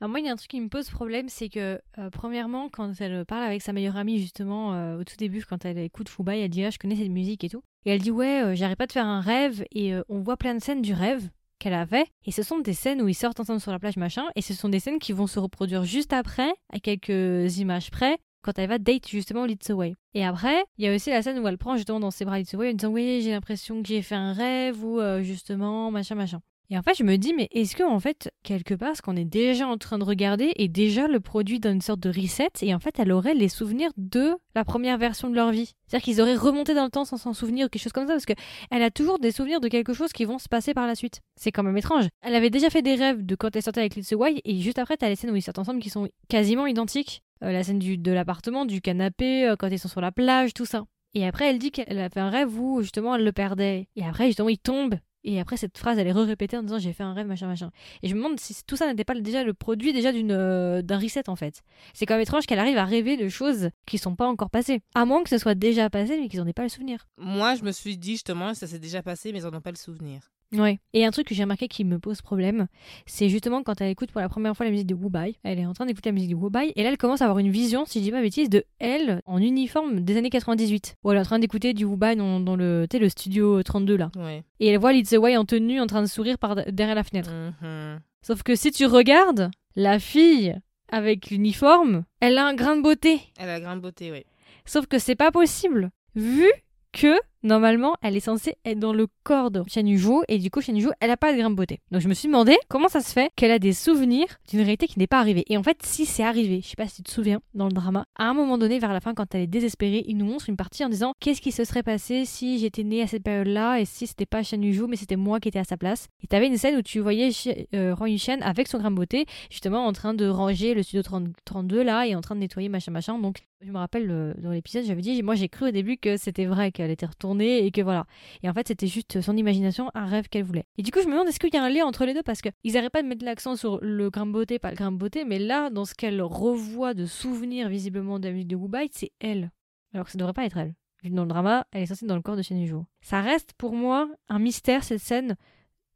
Alors moi, il y a un truc qui me pose problème, c'est que, euh, premièrement, quand elle parle avec sa meilleure amie, justement, euh, au tout début, quand elle écoute Fubai, elle dit « Ah, je connais cette musique et tout ». Et elle dit « Ouais, euh, j'arrête pas de faire un rêve ». Et on voit plein de scènes du rêve qu'elle avait. Et ce sont des scènes où ils sortent ensemble sur la plage, machin. Et ce sont des scènes qui vont se reproduire juste après, à quelques images près, quand elle va date justement Leads Away. Et après, il y a aussi la scène où elle prend justement dans ses bras Leads Away en disant « Oui, j'ai l'impression que j'ai fait un rêve » ou euh, justement, machin, machin. Et en fait, je me dis, mais est-ce que en fait, quelque part, ce qu'on est déjà en train de regarder est déjà le produit d'une sorte de reset et en fait, elle aurait les souvenirs de la première version de leur vie? C'est-à-dire qu'ils auraient remonté dans le temps sans s'en souvenir ou quelque chose comme ça parce que elle a toujours des souvenirs de quelque chose qui vont se passer par la suite. C'est quand même étrange. Elle avait déjà fait des rêves de quand elle sortait avec Little Wai et juste après, t'as les scènes où ils sortent ensemble qui sont quasiment identiques. Euh, la scène du, de l'appartement, du canapé, euh, quand ils sont sur la plage, tout ça. Et après, elle dit qu'elle a fait un rêve où justement elle le perdait. Et après, justement, il tombe Et après, cette phrase, elle est re-répétée en disant j'ai fait un rêve, machin, machin. Et je me demande si tout ça n'était pas déjà le produit déjà d'une euh, d'un reset en fait. C'est quand même étrange qu'elle arrive à rêver de choses qui sont pas encore passées. À moins que ce soit déjà passé, mais qu'ils n'en aient pas le souvenir. Moi, je me suis dit justement, ça s'est déjà passé, mais ils n'en ont pas le souvenir. Ouais. Et un truc que j'ai remarqué qui me pose problème, c'est justement quand elle écoute pour la première fois la musique de Wubai. Elle est en train d'écouter la musique de Wubai et là elle commence à avoir une vision, si je dis pas bêtise, de elle en uniforme des années 98. Où elle est en train d'écouter du Wubai dans, dans le, le studio 32 là. Ouais. Et elle voit Litz Wei en tenue en train de sourire par derrière la fenêtre. Mhm. Sauf que si tu regardes, la fille avec l'uniforme, elle a un grain de beauté. Elle a la grande beauté, oui. Sauf que c'est pas possible. Vu que normalement elle est censée être dans le corps de Yuzhou et du coup Yuzhou elle a pas de grain de beauté. Donc je me suis demandé comment ça se fait qu'elle a des souvenirs d'une réalité qui n'est pas arrivée. Et en fait si c'est arrivé, je sais pas si tu te souviens dans le drama, à un moment donné vers la fin quand elle est désespérée, il nous montre une partie en disant qu'est-ce qui se serait passé si j'étais née à cette période-là et si c'était pas Yuzhou mais c'était moi qui étais à sa place? Et t'avais une scène où tu voyais euh, Yushen avec son grain de beauté justement en train de ranger le studio 30 32 là et en train de nettoyer machin machin. Donc je me rappelle euh, dans l'épisode j'avais dit moi j'ai cru au début que c'était vrai qu'elle était retournée et que voilà. Et en fait, c'était juste son imagination, un rêve qu'elle voulait. Et du coup, je me demande est-ce qu'il y a un lien entre les deux? Parce qu'ils n'arrêtent pas de mettre l'accent sur le grain de beauté, pas le grain de beauté, mais là, dans ce qu'elle revoit de souvenirs visiblement de la musique de Wubai, c'est elle. Alors que ça devrait pas être elle. Dans le drama, elle est censée être dans le corps de Shen Yuzhou. Ça reste pour moi un mystère cette scène.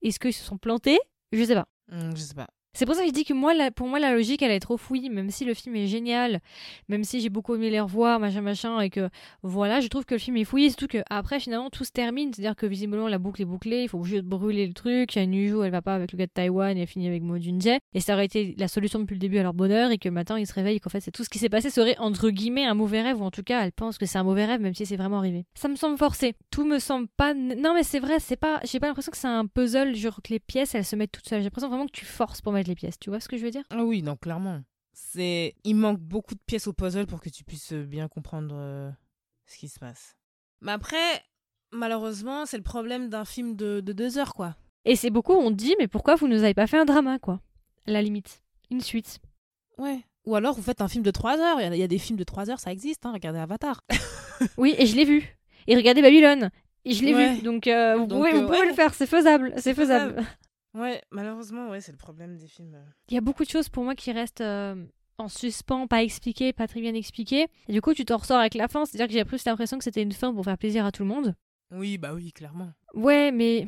Est-ce qu'ils se sont plantés? Je sais pas. Hmm, je sais pas. C'est pour ça que je dis que pour moi, la logique, elle est trop fouillie, même si le film est génial, même si j'ai beaucoup aimé les revoir, machin, machin, et que voilà, je trouve que le film est fouillé, surtout que après, finalement, tout se termine, c'est-à-dire que visiblement, la boucle est bouclée, il faut juste brûler le truc, Shan Yuzhou, elle va pas avec le gars de Taïwan, et elle finit avec Mo Junjae, et ça aurait été la solution depuis le début à leur bonheur, et que matin, ils se réveillent, qu'en fait, c'est tout ce qui s'est passé serait, entre guillemets, un mauvais rêve, ou en tout cas, elle pense que c'est un mauvais rêve, même si c'est vraiment arrivé. Ça me semble forcé. Tout me semble pas... Non, mais c'est vrai, c'est pas... J'ai pas l'impression que c'est un puzzle, genre que les pièces, elles se mettent toutes seules. J'ai l'impression vraiment que tu forces pour mettre les pièces, tu vois ce que je veux dire? Ah oui, non, clairement. C'est, il manque beaucoup de pièces au puzzle pour que tu puisses euh, bien comprendre euh, ce qui se passe. Mais après, malheureusement, c'est le problème d'un film de, de deux heures, quoi. Et c'est beaucoup, on dit, mais pourquoi vous nous avez pas fait un drama, quoi? À la limite. Une suite. Ouais. Ou alors vous faites un film de trois heures. Il y a- il y, a des films de trois heures, ça existe. Hein. Regardez Avatar. Oui, et je l'ai vu. Et regardez Babylone. Et je l'ai Ouais. vu. Donc, euh, vous, pouvez, vous pouvez ouais. le faire, c'est faisable. C'est faisable. Ouais, malheureusement, ouais, c'est le problème des films. euh. Il y a beaucoup de choses pour moi qui restent euh, en suspens, pas expliquées, pas très bien expliquées. Et du coup, tu t'en ressors avec la fin. C'est-à-dire que j'ai plus l'impression que c'était une fin pour faire plaisir à tout le monde. Oui, bah oui, clairement. Ouais, mais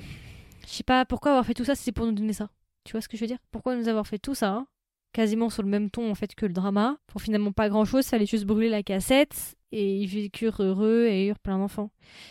je sais pas pourquoi avoir fait tout ça si c'est pour nous donner ça. Tu vois ce que je veux dire? Pourquoi nous avoir fait tout ça hein Quasiment sur le même ton en fait que le drama? Pour finalement pas grand chose, fallait juste brûler la cassette et ils vécurent heureux et eurent plein d'enfants.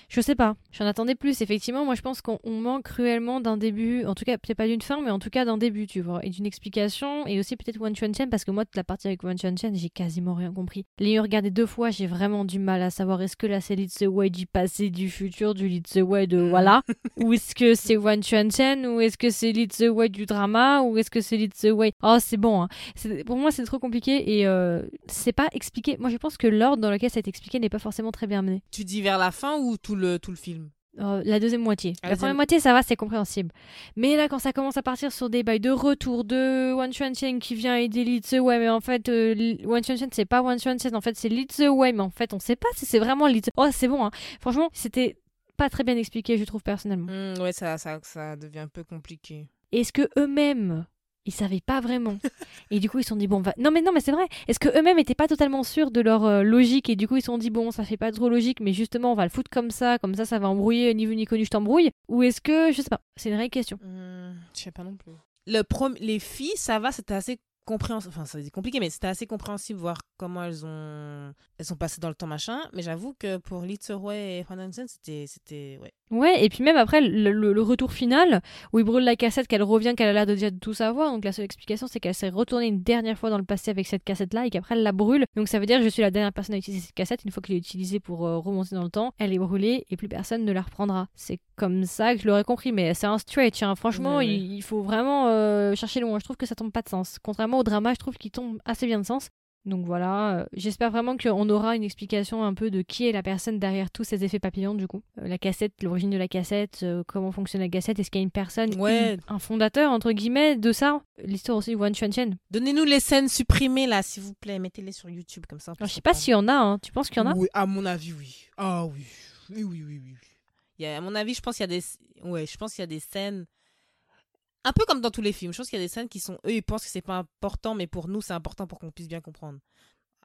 Je sais pas, j'en attendais plus. Effectivement, moi je pense qu'on on manque cruellement d'un début, en tout cas peut-être pas d'une fin, mais en tout cas d'un début, tu vois, et d'une explication, et aussi peut-être One Chuan Chen, parce que moi, toute la partie avec One Chuan Chen, j'ai quasiment rien compris. L'ayant regardé deux fois, j'ai vraiment du mal à savoir est-ce que là c'est Lee Wei du passé, du futur, du Lee Wei de voilà, ou est-ce que c'est One Chuan Chen, ou est-ce que c'est Lee Wei du drama, ou est-ce que c'est Lee Wei. Oh, c'est bon, hein. Pour moi c'est trop compliqué et euh, c'est pas expliqué. Moi je pense que l'ordre dans lequel ça est expliqué n'est pas forcément très bien mené. Tu dis vers la fin ou tout le, tout le film? Euh, la deuxième moitié. La la deuxième- première moitié, ça va, c'est compréhensible. Mais là, quand ça commence à partir sur des bails de retour de Wan Chuan Chen qui vient aider Li Wei, mais en fait, euh, Chuan Chen, c'est pas Wan Chuan Chen, en fait, c'est Li Wei, mais en fait, on sait pas si c'est vraiment Li Oh, c'est bon, hein. Franchement, c'était pas très bien expliqué, je trouve, personnellement. Hmm, Ouais, ça, ça, ça devient un peu compliqué. Est-ce que eux-mêmes, ils savaient pas vraiment Et du coup, ils se sont dit, bon, on va... Non, mais non, mais c'est vrai. Est-ce que eux-mêmes étaient pas totalement sûrs de leur euh, logique? Et du coup, ils se sont dit, bon, ça fait pas trop logique, mais justement, on va le foutre comme ça, comme ça, ça va embrouiller, ni vu ni connu, je t'embrouille Ou est-ce que, je sais pas, c'est une vraie question. Hmm, je sais pas non plus. Le prom- les filles, ça va, c'était assez compréhensible. Enfin, c'est compliqué, mais c'était assez compréhensible voir comment elles ont, elles sont passées dans le temps, machin. Mais j'avoue que pour Wei et Hansen, c'était, c'était, ouais. Ouais, et puis même après, le, le- le retour final, où il brûle la cassette, qu'elle revient, qu'elle a l'air de déjà tout savoir. Donc la seule explication, c'est qu'elle s'est retournée une dernière fois dans le passé avec cette cassette-là et qu'après elle la brûle. Donc ça veut dire que je suis la dernière personne à utiliser cette cassette. Une fois qu'elle est utilisée pour euh, remonter dans le temps, elle est brûlée et plus personne ne la reprendra. C'est comme ça que je l'aurais compris, mais c'est un stretch. hein. Franchement, Ouais, ouais. Il, il faut vraiment euh, chercher loin. Je trouve que ça tombe pas de sens. Contrairement au drama, je trouve qu'il tombe assez bien de sens. Donc voilà, euh, j'espère vraiment qu'on aura une explication un peu de qui est la personne derrière tous ces effets papillons du coup. Euh, la cassette, l'origine de la cassette, euh, comment fonctionne la cassette, est-ce qu'il y a une personne, Ouais. une- un fondateur entre guillemets de ça? L'histoire aussi de Wan Chuan Chen. Donnez-nous les scènes supprimées, là, s'il vous plaît. Mettez-les sur YouTube, comme ça. Alors, je sais pas s'il y en a, hein. tu penses qu'il y en a? Oui, à mon avis, oui. Ah oui. Oui, oui, oui, oui. oui. Il y a, à mon avis, je pense qu'il y a des, ouais, je pense qu'il y a des scènes, un peu comme dans tous les films. Je pense qu'il y a des scènes qui sont, eux, ils pensent que c'est pas important, mais pour nous, c'est important pour qu'on puisse bien comprendre.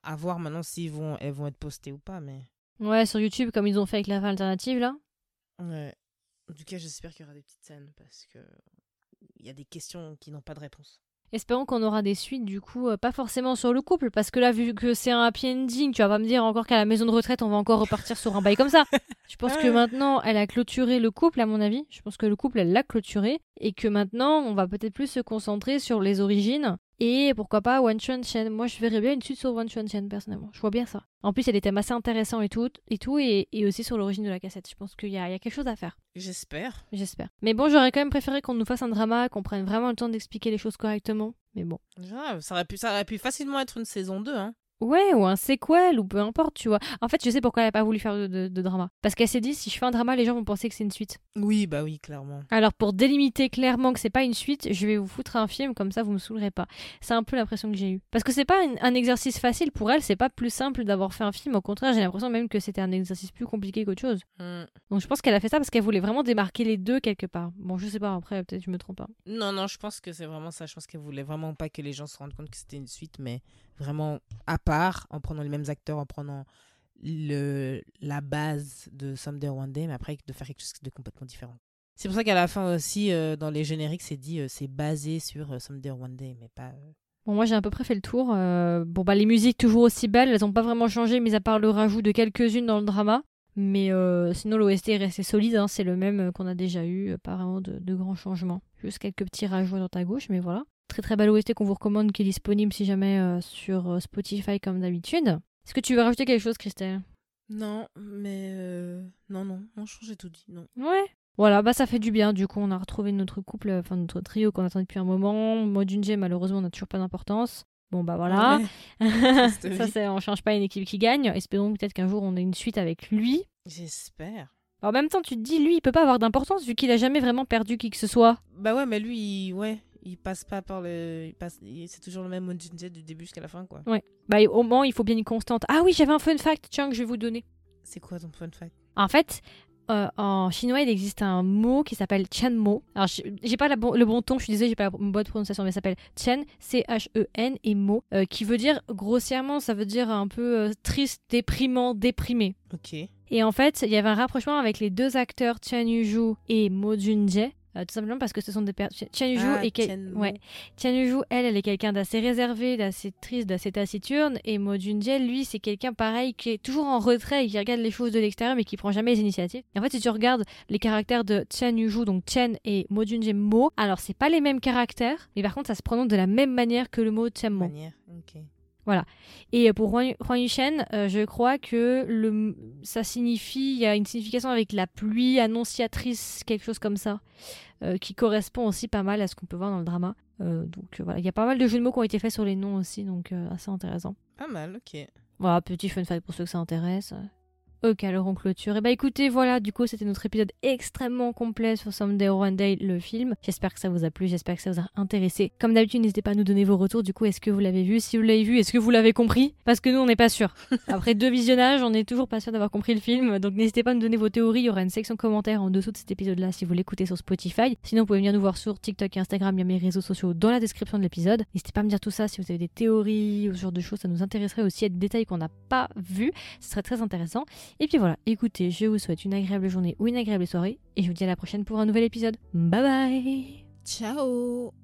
À voir maintenant s'ils vont, elles vont être postées ou pas, mais. Ouais, sur YouTube, comme ils ont fait avec la fin alternative, là. Ouais. En tout cas, j'espère qu'il y aura des petites scènes parce que il y a des questions qui n'ont pas de réponse. Espérons qu'on aura des suites, du coup, euh, pas forcément sur le couple, parce que là, vu que c'est un happy ending, tu vas pas me dire encore qu'à la maison de retraite, on va encore repartir sur un bail comme ça. Je pense que maintenant, elle a clôturé le couple, à mon avis. Je pense que le couple, elle l'a clôturé, et que maintenant, on va peut-être plus se concentrer sur les origines, et pourquoi pas One Chun Chen. Moi, je verrais bien une suite sur One Chun Chen, personnellement. Je vois bien ça. En plus, il y a des thèmes assez intéressants et tout, et, tout, et, et aussi sur l'origine de la cassette. Je pense qu'il y, y, a quelque chose à faire. J'espère. J'espère. Mais bon, j'aurais quand même préféré qu'on nous fasse un drama, qu'on prenne vraiment le temps d'expliquer les choses correctement. Mais bon. Ah, ça, aurait pu, ça aurait pu facilement être une saison 2, hein. Ouais, ou un sequel, ou peu importe, tu vois. En fait, je sais pourquoi elle a pas voulu faire de, de, de drama. Parce qu'elle s'est dit, si je fais un drama, les gens vont penser que c'est une suite. Oui, bah oui, clairement. Alors, pour délimiter clairement que c'est pas une suite, je vais vous foutre un film, comme ça vous me saoulerez pas. C'est un peu l'impression que j'ai eue. Parce que c'est pas un, un, exercice facile pour elle, c'est pas plus simple d'avoir fait un film. Au contraire, j'ai l'impression même que c'était un exercice plus compliqué qu'autre chose. Mm. Donc, je pense qu'elle a fait ça parce qu'elle voulait vraiment démarquer les deux quelque part. Bon, je sais pas, après, peut-être je me trompe pas. Non, non, je pense que c'est vraiment ça. Je pense qu'elle voulait vraiment pas que les gens se rendent compte que c'était une suite, mais vraiment à part, en prenant les mêmes acteurs, en prenant le, la base de Someday One Day, mais après de faire quelque chose de complètement différent. C'est pour ça qu'à la fin aussi, euh, dans les génériques, c'est dit euh, c'est basé sur euh, Someday One Day, mais pas. euh, Bon, moi j'ai à peu près fait le tour. Euh, bon, bah les musiques toujours aussi belles, elles ont pas vraiment changé, mis à part le rajout de quelques-unes dans le drama. Mais sinon, l'OST est resté solide, hein, c'est le même qu'on a déjà eu, pas vraiment de, grands changements. Juste quelques petits rajouts droite à gauche, mais voilà. Très très belle OST qu'on vous recommande, qui est disponible si jamais euh, sur euh, Spotify comme d'habitude. Est-ce que tu veux rajouter quelque chose, Christelle? Non, mais. euh, Non, non, non, j'ai tout dit. Non. Ouais. Voilà, bah ça fait du bien. Du coup, on a retrouvé notre couple, enfin notre trio qu'on attend depuis un moment. Moi, Junji, malheureusement, on n'a toujours pas d'importance. Bon, bah voilà. Ouais, ça, c'est, on change pas une équipe qui gagne. Espérons peut-être qu'un jour on ait une suite avec lui. J'espère. En même temps, tu te dis, lui, il peut pas avoir d'importance vu qu'il a jamais vraiment perdu qui que ce soit. Bah ouais, mais lui, il- ouais, il passe pas par le. Il passe... il- C'est toujours le même Monjinje du début jusqu'à la fin, quoi. Bah, au moins, il faut bien une constante. Ah oui, j'avais un fun fact, tiens, que je vais vous donner. C'est quoi ton fun fact? En fait, euh, en chinois, il existe un mot qui s'appelle Tianmo. Alors, j'ai pas la bon- le bon ton, je suis désolée, j'ai pas la bonne prononciation, mais ça s'appelle Tian, C-H-E-N, et Mo, euh, qui veut dire, grossièrement, ça veut dire un peu euh, triste, déprimant, déprimé. Ok. Et en fait, il y avait un rapprochement avec les deux acteurs Tian Yuju et Mo Junjae. Euh, tout simplement parce que ce sont des personnes. Tian Yuju Ah, quel- ouais. Elle, elle est quelqu'un d'assez réservé, d'assez triste, d'assez taciturne. Et Mo Junjae, lui, c'est quelqu'un pareil qui est toujours en retrait et qui regarde les choses de l'extérieur mais qui prend jamais les initiatives. Et en fait, si tu regardes les caractères de Tian Yuju, donc Tian et Mo Junjae Mo, alors c'est pas les mêmes caractères, mais par contre, ça se prononce de la même manière que le mot Tianmo. Manière. Ok. Et pour Huang Huang Yushen, euh, je crois que le, ça signifie, il y a une signification avec la pluie annonciatrice, quelque chose comme ça, euh, qui correspond aussi pas mal à ce qu'on peut voir dans le drama. Euh, donc euh, voilà, il y a pas mal de jeux de mots qui ont été faits sur les noms aussi, donc assez intéressant. Pas mal, ok. Voilà, petit fun fact pour ceux que ça intéresse. Ok, alors on clôture. Et bah écoutez, voilà, du coup, c'était notre épisode extrêmement complet sur Someday or One Day, le film. J'espère que ça vous a plu, j'espère que ça vous a intéressé. Comme d'habitude, n'hésitez pas à nous donner vos retours. Du coup, est-ce que vous l'avez vu? Si vous l'avez vu, est-ce que vous l'avez compris? Parce que nous, on n'est pas sûr. Après deux visionnages, on n'est toujours pas sûr d'avoir compris le film. Donc n'hésitez pas à nous donner vos théories. Il y aura une section commentaires en dessous de cet épisode-là si vous l'écoutez sur Spotify. Sinon, vous pouvez venir nous voir sur TikTok et Instagram. Il y a mes réseaux sociaux dans la description de l'épisode. N'hésitez pas à me dire tout ça si vous avez des théories ou ce genre de choses. Ça nous intéresserait aussi. A des détails qu'on n'a pas vus. Ce serait très intéressant. Et puis voilà, écoutez, je vous souhaite une agréable journée ou une agréable soirée et je vous dis à la prochaine pour un nouvel épisode. Bye bye Ciao